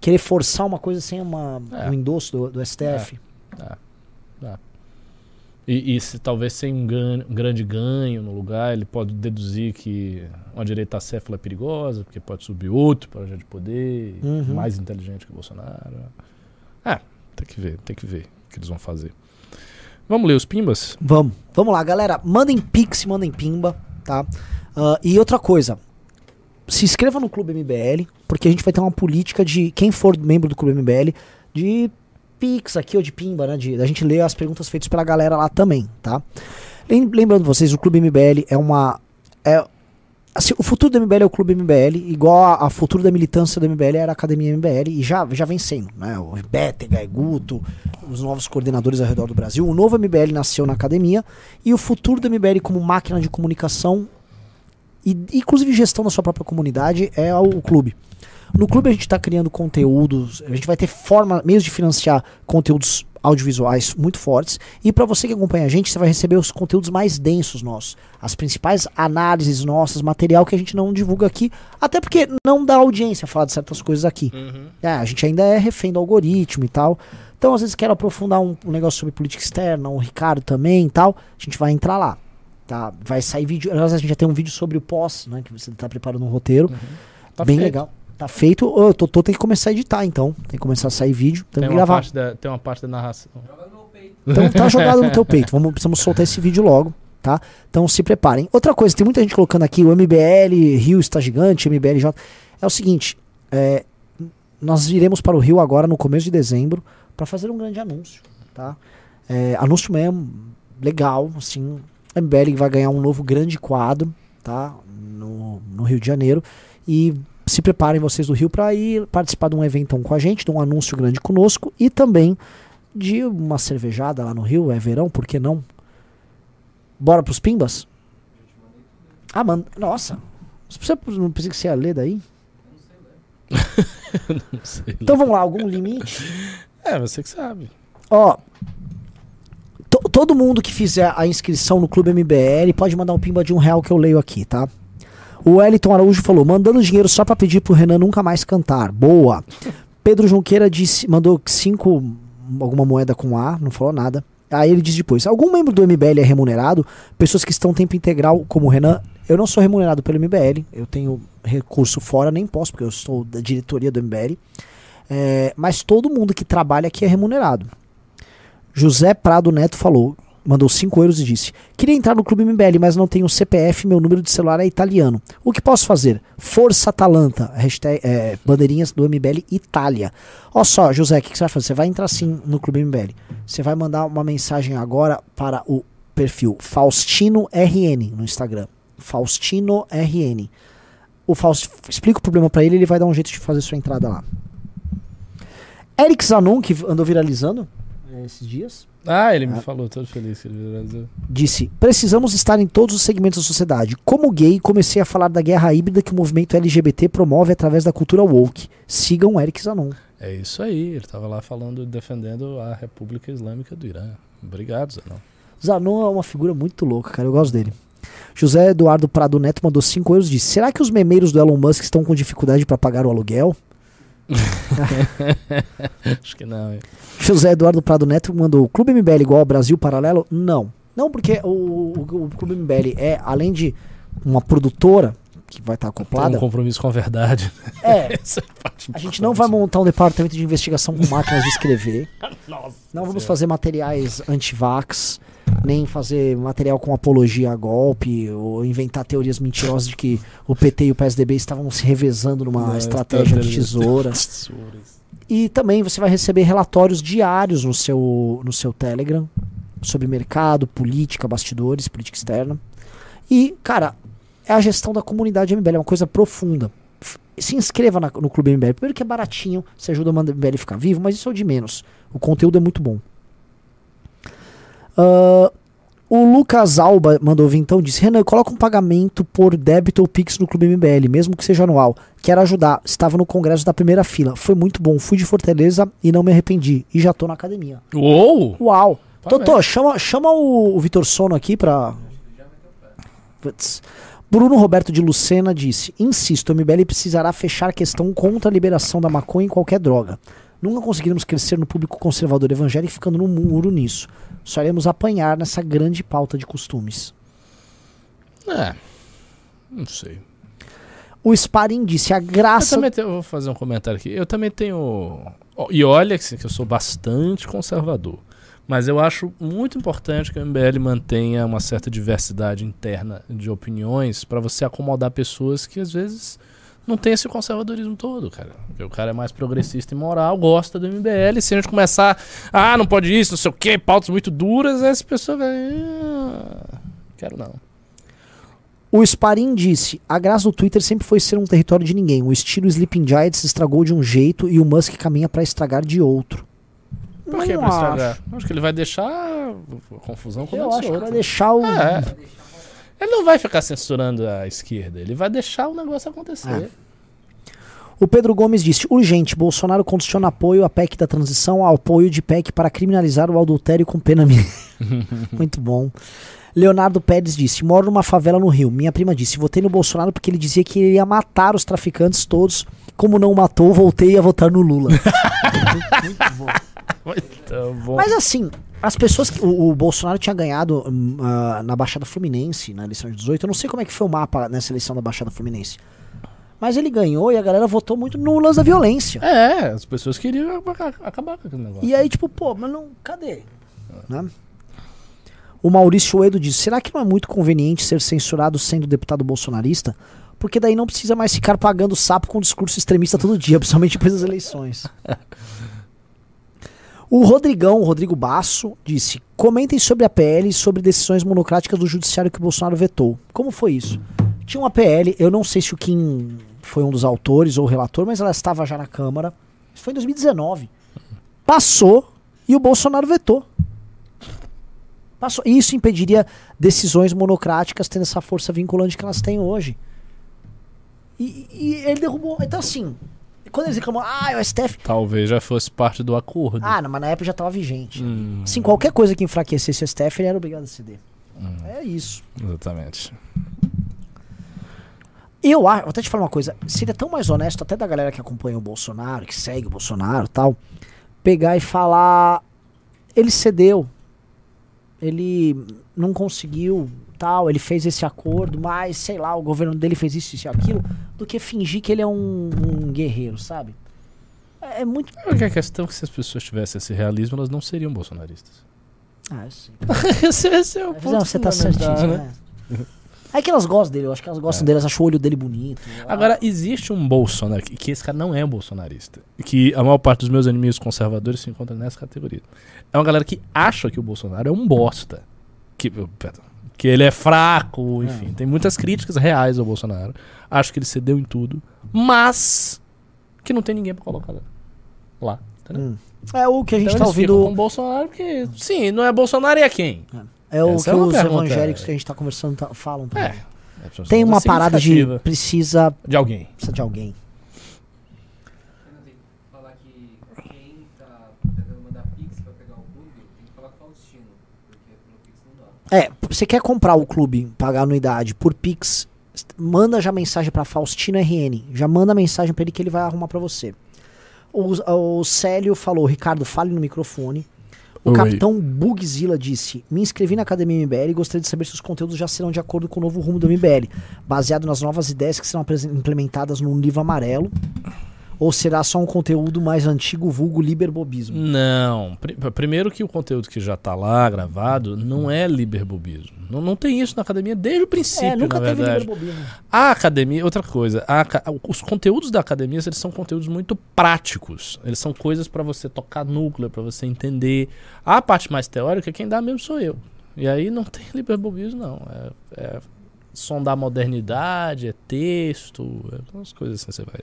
querer forçar uma coisa sem uma, É. um endosso do, do STF. E, e se talvez sem um, ganho- um grande ganho no lugar, ele pode deduzir que uma direita acéfala é perigosa, porque pode subir outro para de poder, Uhum. mais inteligente que o Bolsonaro. É, tem que ver, tem que ver o que eles vão fazer. Vamos ler os pimbas? Vamos. Vamos lá, galera. Mandem pix, mandem pimba, tá? Ah, e outra coisa. Se inscreva no Clube MBL, porque a gente vai ter uma política de quem for membro do Clube MBL de pix aqui ou de pimba, né? De, a gente ler as perguntas feitas pela galera lá também, tá? Lem- Lembrando vocês, o Clube MBL é uma. É, assim, o futuro do MBL é o Clube MBL, igual a, a futuro da militância do MBL era a Academia MBL, e já, já vem sendo, né? O Bétega, Guto, os novos coordenadores ao redor do Brasil. O novo MBL nasceu na academia, e o futuro do MBL como máquina de comunicação e inclusive gestão da sua própria comunidade é o clube. No clube a gente está criando conteúdos, a gente vai ter forma, meios de financiar conteúdos audiovisuais muito fortes. E para você que acompanha a gente, você vai receber os conteúdos mais densos nossos, as principais análises nossas, material que a gente não divulga aqui, até porque não dá audiência falar de certas coisas aqui. É, a gente ainda é refém do algoritmo e tal. Então, às vezes, quero aprofundar um, um negócio sobre política externa, o Ricardo também e tal. A gente vai entrar lá. Tá? Vai sair vídeo. Aliás, a gente já tem um vídeo sobre o pós, né? Que você tá preparando um roteiro. Tá bem feito. legal. Tá feito. Eu tô, tô, tem que começar a editar, então. Tem que começar a sair vídeo. Tem Tem que uma, gravar. parte da, tem uma parte da narração. Joga no meu peito. Então tá jogado no teu peito. Vamos, precisamos soltar esse vídeo logo, tá? Então se preparem. Outra coisa, tem muita gente colocando aqui, o MBL Rio está gigante, MBLJ. É o seguinte, é, nós iremos para o Rio agora no começo de dezembro para fazer um grande anúncio, tá? É, anúncio mesmo, legal, assim. A MBL vai ganhar um novo grande quadro, tá? No, no Rio de Janeiro. E se preparem vocês do Rio para ir participar de um eventão com a gente, de um anúncio grande conosco e também de uma cervejada lá no Rio, é verão, por que não? Bora pros pimbas? Ah, mano, nossa. Você não pensei que você ia ler daí? Não sei. Então vamos lá, algum limite? É, você que sabe. Ó, to- todo mundo que fizer a inscrição no Clube MBL pode mandar um pimba de um real que eu leio aqui, tá? O Wellington Araújo falou, mandando dinheiro só pra pedir pro Renan nunca mais cantar. Boa. Pedro Junqueira disse, mandou cinco, alguma moeda com A, não falou nada. Aí ele diz depois, algum membro do MBL é remunerado? Pessoas que estão tempo integral, como o Renan, eu não sou remunerado pelo MBL, eu tenho recurso fora, nem posso, porque eu sou da diretoria do MBL. É, mas todo mundo que trabalha aqui é remunerado. José Prado Neto falou, mandou 5 euros e disse: Queria entrar no Clube MBL, mas não tenho CPF, meu número de celular é italiano. O que posso fazer? Força Atalanta, hashtag, é, bandeirinhas do MBL Itália. Ó só, José, o que, que você vai fazer? Você vai entrar sim no Clube MBL. Você vai mandar uma mensagem agora para o perfil Faustino RN no Instagram. Faustino RN. O Faust, explica o problema para ele, ele vai dar um jeito de fazer sua entrada lá. Eric Zanon, que andou viralizando eh, esses dias, Ah, ele me Ah. falou, todo feliz que ele viralizou. disse: Precisamos estar em todos os segmentos da sociedade. Como gay, comecei a falar da guerra híbrida que o movimento LGBT promove através da cultura woke. Sigam Eric Zanon. É isso aí, ele tava lá falando, defendendo a República Islâmica do Irã. Obrigado, Zanão. Zanon é uma figura muito louca, cara. Eu gosto dele. José Eduardo Prado Neto mandou 5 euros e disse: Será que os memeiros do Elon Musk estão com dificuldade para pagar o aluguel? Acho que não. José Eduardo Prado Neto mandou: Clube MBL igual ao Brasil Paralelo? Não. Não, porque o, o, o Clube MBL é, além de uma produtora que vai estar Tem acoplada, um compromisso com a verdade. é, Essa é a gente não vai montar um departamento de investigação com máquinas de escrever. Nossa Não vamos fazer materiais anti-vax, nem fazer material com apologia a golpe, ou inventar teorias mentirosas de que o PT e o PSDB estavam se revezando numa estratégia de tesoura. Tesouras. E também você vai receber relatórios diários no seu, no seu Telegram sobre mercado, política, bastidores, política externa. E, cara, é a gestão da comunidade MBL, é uma coisa profunda. Se inscreva na- no Clube MBL. Primeiro que é baratinho, você ajuda o MBL a ficar vivo, mas isso é o de menos. O conteúdo é muito bom. Ah, o Lucas Alba mandou vir então disse: Renan, coloca um pagamento por débito ou Pix no Clube MBL, mesmo que seja anual. Quero ajudar. Estava no congresso da primeira fila. Foi muito bom. Fui de Fortaleza e não me arrependi. E já tô na academia. Uou! Uau! Parabéns. Totô, chama, chama o, o Vitor Sono aqui pra. Bruno Roberto de Lucena disse: Insisto, o MBL precisará fechar a questão contra a liberação da maconha em qualquer droga. Nunca conseguiremos crescer no público conservador evangélico ficando no muro nisso. Só iremos apanhar nessa grande pauta de costumes. É. Não sei. O Sparing disse: a Eu graça. também tenho, eu vou fazer um comentário aqui. Eu também tenho. E olha que, que eu sou bastante conservador. Mas eu acho muito importante que o MBL mantenha uma certa diversidade interna de opiniões para você acomodar pessoas que às vezes não tem esse conservadorismo todo, cara. Porque o cara é mais progressista e moral, gosta do MBL. Se a gente começar, ah, não pode isso, não sei o quê, pautas muito duras, essa pessoa vai. "Ah, quero não. O Sparin disse: a graça do Twitter sempre foi ser um território de ninguém. O estilo Sleeping Giants estragou de um jeito e o Musk caminha pra estragar de outro. Por que Não pra estragar? acho. Acho que ele vai deixar a confusão como Eu antes acho que vai deixar o. É. Ele não vai ficar censurando a esquerda, ele vai deixar o negócio acontecer. É. O Pedro Gomes disse: urgente, Bolsonaro condiciona apoio à PEC da transição ao apoio de PEC para criminalizar o adultério com pena mínima. Muito bom. Leonardo Pérez disse: moro numa favela no Rio. Minha prima disse: votei no Bolsonaro porque ele dizia que ele ia matar os traficantes todos. Como não matou, voltei a votar no Lula. Muito bom. Muito bom. Mas assim, as pessoas que. O, o Bolsonaro tinha ganhado ah, na Baixada Fluminense, na eleição de 18. Eu não sei como é que foi o mapa nessa eleição da Baixada Fluminense. Mas ele ganhou e a galera votou muito no lance da violência. É, as pessoas queriam acabar com aquele negócio. E aí, tipo, pô, mas não. Cadê? Né? O Maurício Edo diz: será que não é muito conveniente ser censurado sendo deputado bolsonarista? Porque daí não precisa mais ficar pagando sapo com discurso extremista todo dia, principalmente depois das eleições. O Rodrigão, o Rodrigo Basso, disse: comentem sobre a PL e sobre decisões monocráticas do judiciário que o Bolsonaro vetou. Como foi isso? Tinha uma PL, eu não sei se o Kim foi um dos autores ou relator, mas ela estava já na Câmara. Isso foi em 2019. Passou e o Bolsonaro vetou. Passou. E isso impediria decisões monocráticas tendo essa força vinculante que elas têm hoje. E, e ele derrubou. Então, assim, quando eles reclamam, ah, o STF. Talvez já fosse parte do acordo. Ah, não, mas na época já estava vigente. Hum, Assim, qualquer coisa que enfraquecesse o STF, ele era obrigado a ceder. hum, É isso. exatamente. Eu acho, vou até te falar uma coisa, seria tão mais honesto, até da galera que acompanha o Bolsonaro, que segue o Bolsonaro e tal, pegar e falar, ele cedeu, ele não conseguiu, tal, ele fez esse acordo, mas sei lá, o governo dele fez isso, isso e aquilo, do que fingir que ele é um, um guerreiro, sabe? É, é muito. A única questão é que se as pessoas tivessem esse realismo, elas não seriam bolsonaristas. Ah, eu sei. esse, esse é o Mas não, você tá certíssimo, né? É que elas gostam dele, eu acho que elas gostam dele, elas acham o olho dele bonito. Agora, existe um Bolsonaro, que que esse cara não é um bolsonarista. Que a maior parte dos meus inimigos conservadores se encontra nessa categoria. É uma galera que acha que o Bolsonaro é um bosta. Que, perdão, que ele é fraco, enfim. Tem muitas críticas reais ao Bolsonaro. Acho que ele cedeu em tudo. Mas que não tem ninguém pra colocar lá. entendeu? Hum. É o que a gente Então tá ouvindo. com Bolsonaro porque, sim, não é Bolsonaro e é quem? É o Essa que é os pergunta, evangélicos é. que a gente tá conversando tá- falam. É. também. Tem uma parada de precisa, de alguém. precisa de alguém. Pra. É, você quer comprar o clube, pagar anuidade por Pix, manda já mensagem pra Faustino RN. Já manda mensagem pra ele que ele vai arrumar pra você. O, o Célio falou, Ricardo, fale no microfone. O Oi. capitão Bugzilla disse: Me inscrevi na Academia MBL e gostaria de saber se os conteúdos já serão de acordo com o novo rumo do MBL, baseado nas novas ideias que serão implementadas no livro amarelo. Ou será só um conteúdo mais antigo, vulgo liberbobismo? Não. Pri- primeiro que o conteúdo que já tá lá gravado não é liberbobismo. Não, não tem isso na academia desde o princípio, é, nunca na teve verdade. liberbobismo. A academia, outra coisa, a os conteúdos da academia, eles são conteúdos muito práticos. Eles são coisas pra você tocar núcleo, pra você entender. A parte mais teórica, quem dá mesmo sou eu. E aí não tem liberbobismo, não. É, é sondar modernidade, é texto, é umas coisas assim, você vai,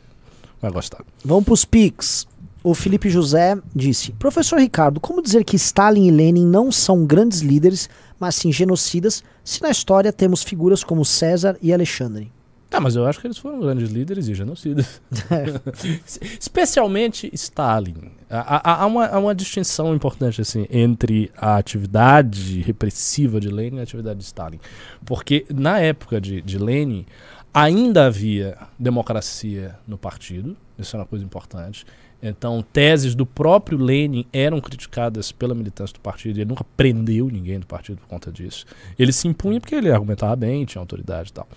vai gostar. Vamos pros Pix. O Felipe José disse: Professor Ricardo, como dizer que Stalin e Lenin não são grandes líderes, mas sim genocidas, se na história temos figuras como César e Alexandre? Tá, mas eu acho que eles foram grandes líderes e genocidas. Especialmente Stalin. Há, há- há uma, há uma distinção importante assim, entre a atividade repressiva de Lenin e a atividade de Stalin. Porque na época de, de Lenin ainda havia democracia no partido, isso é uma coisa importante. Então, teses do próprio Lenin eram criticadas pela militância do partido ele nunca prendeu ninguém do partido por conta disso. Ele se impunha porque ele argumentava bem, tinha autoridade e tal.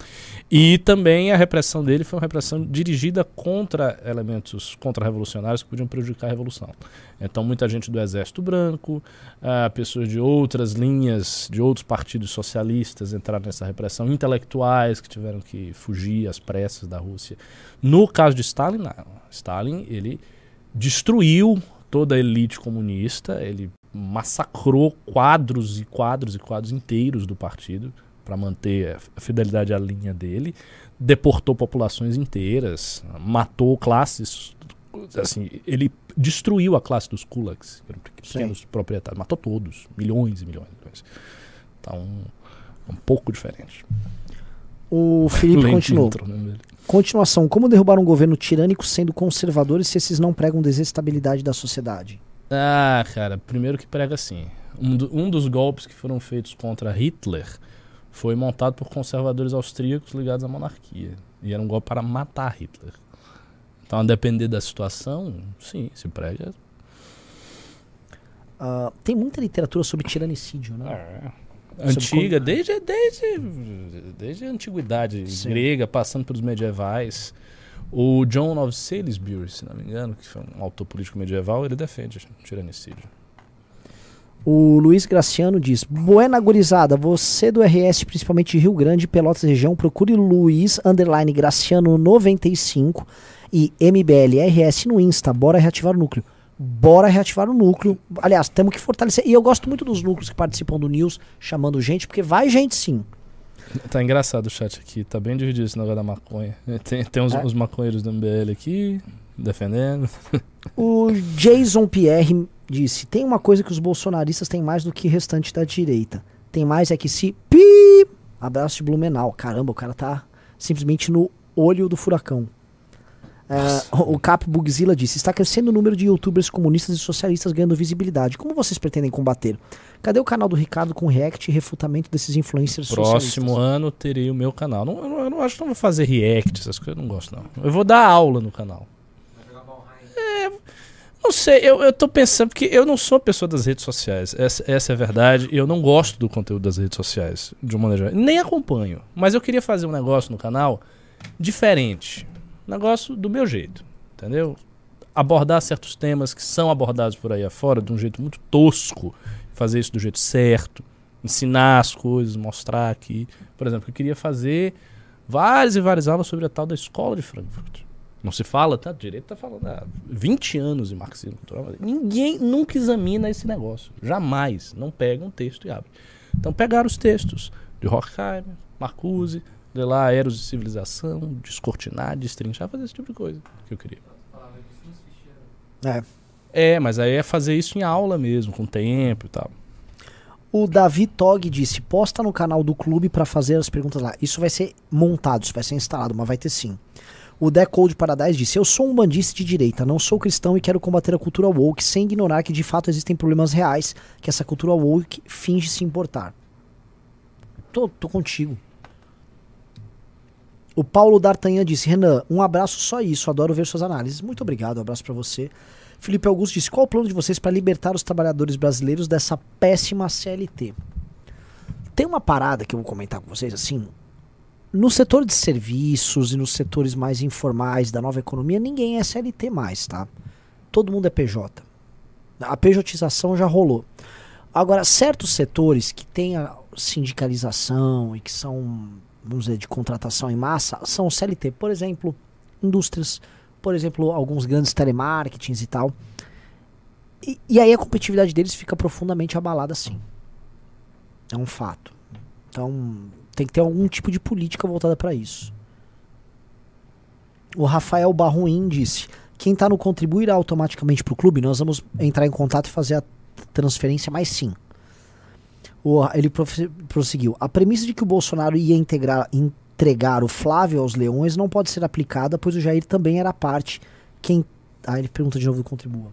E também a repressão dele foi uma repressão dirigida contra elementos contra-revolucionários que podiam prejudicar a revolução. Então, muita gente do Exército Branco, ah, pessoas de outras linhas, de outros partidos socialistas entraram nessa repressão, intelectuais que tiveram que fugir às pressas da Rússia. No caso de Stalin, não. Stalin, ele destruiu toda a elite comunista, ele massacrou quadros e quadros e quadros inteiros do partido para manter a fidelidade à linha dele, deportou populações inteiras, matou classes, assim, ele destruiu a classe dos kulaks, pequenos proprietários, matou todos, milhões e milhões e milhões. Então, um pouco diferente. O Felipe Lento continuou. intro, né? Continuação: Como derrubar um governo tirânico sendo conservadores se esses não pregam desestabilidade da sociedade? Ah, cara, primeiro que prega assim. Um, do- um dos golpes que foram feitos contra Hitler foi montado por conservadores austríacos ligados à monarquia. E era um golpe para matar Hitler. Então, a depender da situação, sim, se prega. Ah, tem muita literatura sobre tiranicídio, né? É. Antiga, desde, desde, desde a antiguidade Sim. grega, passando pelos medievais. O John of Salisbury, se não me engano, que foi um autor político medieval, ele defende o tiranicídio. O Luiz Graciano diz: Buena gurizada, você do RS, principalmente Rio Grande, Pelotas região, procure Luiz underline Graciano 95 e MBL RS no Insta. Bora reativar o núcleo. Bora reativar o núcleo. Aliás, temos que fortalecer. E eu gosto muito dos núcleos que participam do News, chamando gente, porque vai gente sim. Tá engraçado o chat aqui, tá bem dividido esse negócio da maconha. Tem, tem uns, É. uns maconheiros do MBL aqui, defendendo. O Jason Pierre disse: tem uma coisa que os bolsonaristas têm mais do que o restante da direita: Tem mais aqui se. Pi! Abraço de Blumenau. Caramba, o cara tá simplesmente no olho do furacão. É, o Cap Bugzilla disse: está crescendo o número de youtubers comunistas e socialistas ganhando visibilidade. Como vocês pretendem combater? Cadê o canal do Ricardo com react e refutamento desses influencers Próximo socialistas? ano terei o meu canal. Não, eu, não, eu não acho que não vou fazer react, essas coisas eu não gosto, não. Eu vou dar aula no canal. Valheim. Não sei, eu, eu tô pensando, porque eu não sou pessoa das redes sociais. Essa, essa é a verdade. Eu não gosto do conteúdo das redes sociais, de uma maneira. Nem acompanho. Mas eu queria fazer um negócio no canal diferente. Negócio do meu jeito. Entendeu? Abordar certos temas que são abordados por aí afora de um jeito muito tosco. Fazer isso do jeito certo. Ensinar as coisas, mostrar aqui. Por exemplo, eu queria fazer várias e várias aulas sobre a tal da escola de Frankfurt. Não se fala, tá? Direito tá falando há 20 anos de marxismo cultural. Ninguém nunca examina esse negócio. Jamais. Não pega um texto e abre. Então pegaram os textos de Horkheimer, Marcuse, de lá Eros de Civilização, descortinar, destrinchar, fazer esse tipo de coisa que eu queria. É. É, mas aí é fazer isso em aula mesmo, com tempo e tal. O Davi Tog disse: posta no canal do clube pra fazer as perguntas lá. Isso vai ser montado, isso vai ser instalado, mas vai ter sim. O Decode Paradise disse: Eu sou um bandista de direita, não sou cristão e quero combater a cultura woke sem ignorar que de fato existem problemas reais que essa cultura woke finge se importar. Tô, tô contigo. O Paulo D'Artagnan disse: Renan, um abraço só isso, adoro ver suas análises. Muito obrigado, um abraço pra você. Felipe Augusto disse: Qual o plano de vocês para libertar os trabalhadores brasileiros dessa péssima CLT? Tem uma parada que eu vou comentar com vocês assim. No setor de serviços e nos setores mais informais da nova economia, ninguém é CLT mais, tá? Todo mundo é PJ. A pejotização já rolou. Agora, certos setores que têm a sindicalização e que são, vamos dizer, de contratação em massa, são CLT. Por exemplo, indústrias, por exemplo, alguns grandes telemarketings e tal. E, e aí a competitividade deles fica profundamente abalada sim. É um fato. Então, tem que ter algum tipo de política voltada para isso. O Rafael Barruim disse: quem está no contribuir automaticamente para o clube, nós vamos entrar em contato e fazer a transferência, mas sim. O, ele prosseguiu: a premissa de que o Bolsonaro ia integrar, entregar o Flávio aos leões não pode ser aplicada, pois o Jair também era parte. Quem. Ah, ele pergunta de novo do contribua.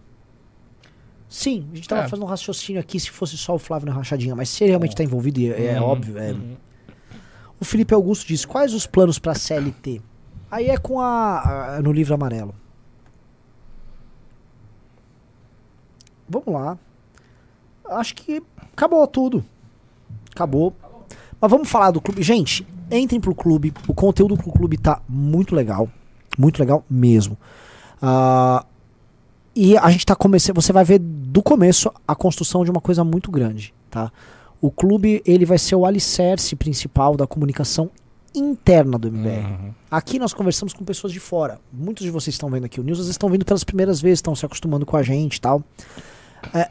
Sim, a gente estava É. fazendo um raciocínio aqui se fosse só o Flávio na rachadinha, mas se ele realmente está envolvido, é, é Uhum, óbvio, é, uhum. o Felipe Augusto diz: quais os planos para CLT? Aí é com a, a- no livro amarelo. Vamos lá. Acho que acabou tudo. Acabou. Mas vamos falar do clube. Gente, entrem pro clube. O conteúdo pro clube tá muito legal. Muito legal mesmo. Ah, e a gente tá começando. Você vai ver do começo a construção de uma coisa muito grande, tá? O clube ele vai ser o alicerce principal da comunicação interna do MBL. Uhum. Aqui nós conversamos com pessoas de fora. Muitos de vocês estão vendo aqui o News, vezes estão vindo pelas primeiras vezes, estão se acostumando com a gente e tal. É,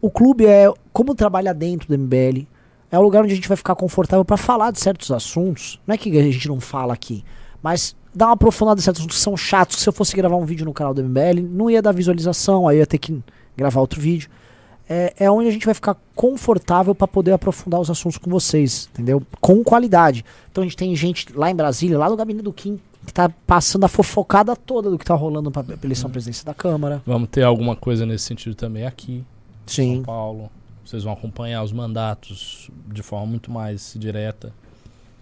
o clube é como trabalhar dentro do MBL. É o lugar onde a gente vai ficar confortável para falar de certos assuntos. Não é que a gente não fala aqui, mas dar uma aprofundada em certos assuntos que são chatos. Se eu fosse gravar um vídeo no canal do MBL, não ia dar visualização, aí eu ia ter que gravar outro vídeo. É, é onde a gente vai ficar confortável para poder aprofundar os assuntos com vocês, entendeu? Com qualidade. Então a gente tem gente lá em Brasília, lá no gabinete do Kim, que tá passando a fofocada toda do que tá rolando pra pra eleição à presidência da Câmara. Vamos ter alguma coisa nesse sentido também aqui, em Sim. São Paulo. Vocês vão acompanhar os mandatos de forma muito mais direta.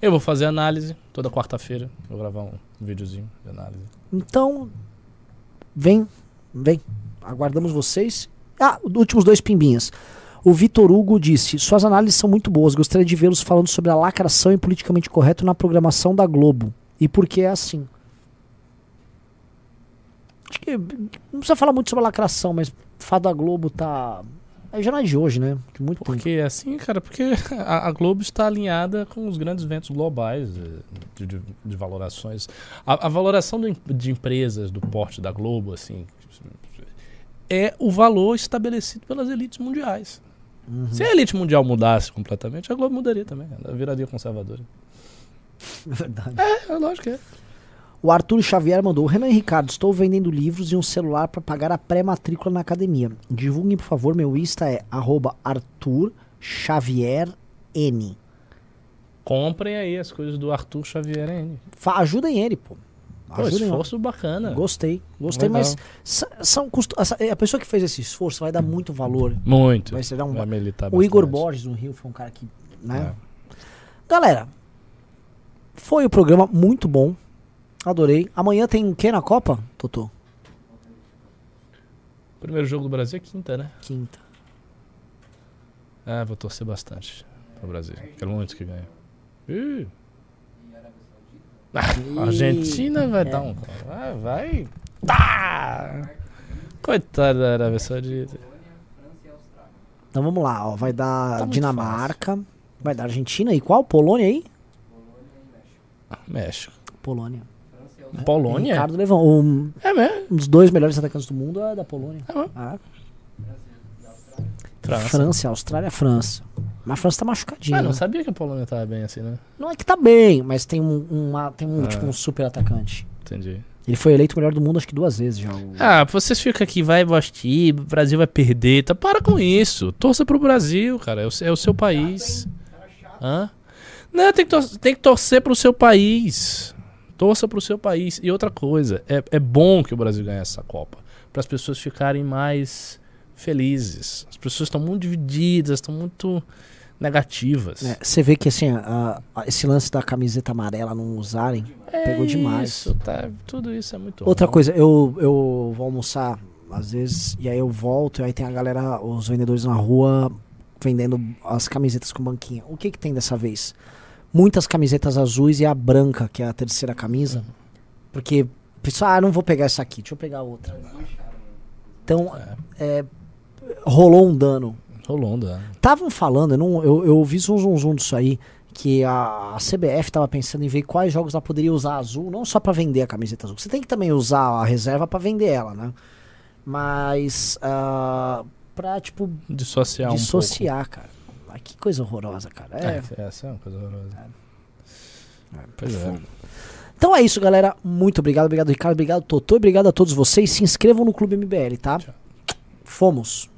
Eu vou fazer análise toda quarta-feira. Vou gravar um videozinho de análise. Então, vem, vem. Aguardamos vocês. Ah, últimos dois pimbinhas. O Vitor Hugo disse: Suas análises são muito boas. Gostaria de vê-los falando sobre a lacração e politicamente correto na programação da Globo. E por que é assim? Acho que não precisa falar muito sobre a lacração, mas o fato da Globo tá. Já não é de hoje, né? De muito tempo. Porque é assim, cara, porque a, a Globo está alinhada com os grandes ventos globais eh, de, de- de valorações. A, a valoração do de empresas do porte da Globo, assim, é o valor estabelecido pelas elites mundiais. Uhum. Se a elite mundial mudasse completamente, a Globo mudaria também. Ela viraria conservadora. É verdade. É, é lógico que é. O Arthur Xavier mandou: Renan e Ricardo, estou vendendo livros e um celular para pagar a pré-matrícula na academia. Divulguem, por favor, meu Insta é arroba Arthur Xavier N. Comprem aí as coisas do Arthur Xavier N. Fa- ajudem ele, pô. Pô, Ajudem esforço bacana. Gostei, gostei, Legal. mas são custo- a pessoa que fez esse esforço vai dar muito valor. Muito. Vai ser um Vai militar O Igor. Borges no Rio foi um cara que, né? É. Galera, foi o programa muito bom. Adorei. Amanhã tem o que na Copa, Totô? Primeiro jogo do Brasil é quinta, né? Quinta. Ah, vou torcer bastante pro Brasil. Quero muito que ganhe. Ih. Ah, a Argentina vai dar um. Vai, vai. Tá! Coitado da Arábia Saudita. Então vamos lá, ó. Vai dar Tá Dinamarca, vai dar Argentina e qual? Polônia aí? México. Polônia. Polônia? Ricardo Levão. Um, É mesmo? um dos dois melhores atacantes do mundo é da Polônia. É mesmo? Ah, França. França, Austrália, França. Mas a França tá machucadinha. Ah, não né? sabia que a Polônia tava bem assim, né? Não é que tá bem, mas tem um, uma, tem um, Ah. tipo, um super atacante. Entendi. Ele foi eleito o melhor do mundo acho que duas vezes já. o- Ah, vocês ficam aqui, vai Bosti, o Brasil vai perder. Tá, para com isso. Torça pro Brasil, cara. É o, é o seu país. Hã? Não, tem que, tor- tem que torcer pro seu país. Torça pro seu país. E outra coisa, é, é bom que o Brasil ganhe essa Copa. Para as pessoas ficarem mais felizes. As pessoas estão muito divididas, estão muito negativas. É, Você vê que assim, a- a- esse lance da camiseta amarela não usarem, pegou demais. Isso, tá, tudo isso é muito Outra bom. coisa, eu, eu vou almoçar às vezes, e aí eu volto, e aí tem a galera, os vendedores na rua, vendendo as camisetas com banquinha. O que que tem dessa vez? Muitas camisetas azuis e a branca, que é a terceira camisa. Porque, pessoal, ah, não vou pegar essa aqui, deixa eu pegar outra. Então, é, rolou um dano. Rolou, dá. Estavam falando, eu, não, eu, eu vi zum zum zum disso aí, que a, a CBF tava pensando em ver quais jogos ela poderia usar azul, não só pra vender a camiseta azul. Você tem que também usar a reserva pra vender ela, né? Mas uh, pra, tipo, Dissociar um dissociar, cara. Que coisa horrorosa, cara. É, É, essa é uma coisa horrorosa. é, Pois é. Então é isso, galera. Muito obrigado, obrigado, Ricardo, obrigado, Totô, obrigado a todos vocês. Se inscrevam no Clube MBL, tá? Tchau. Fomos.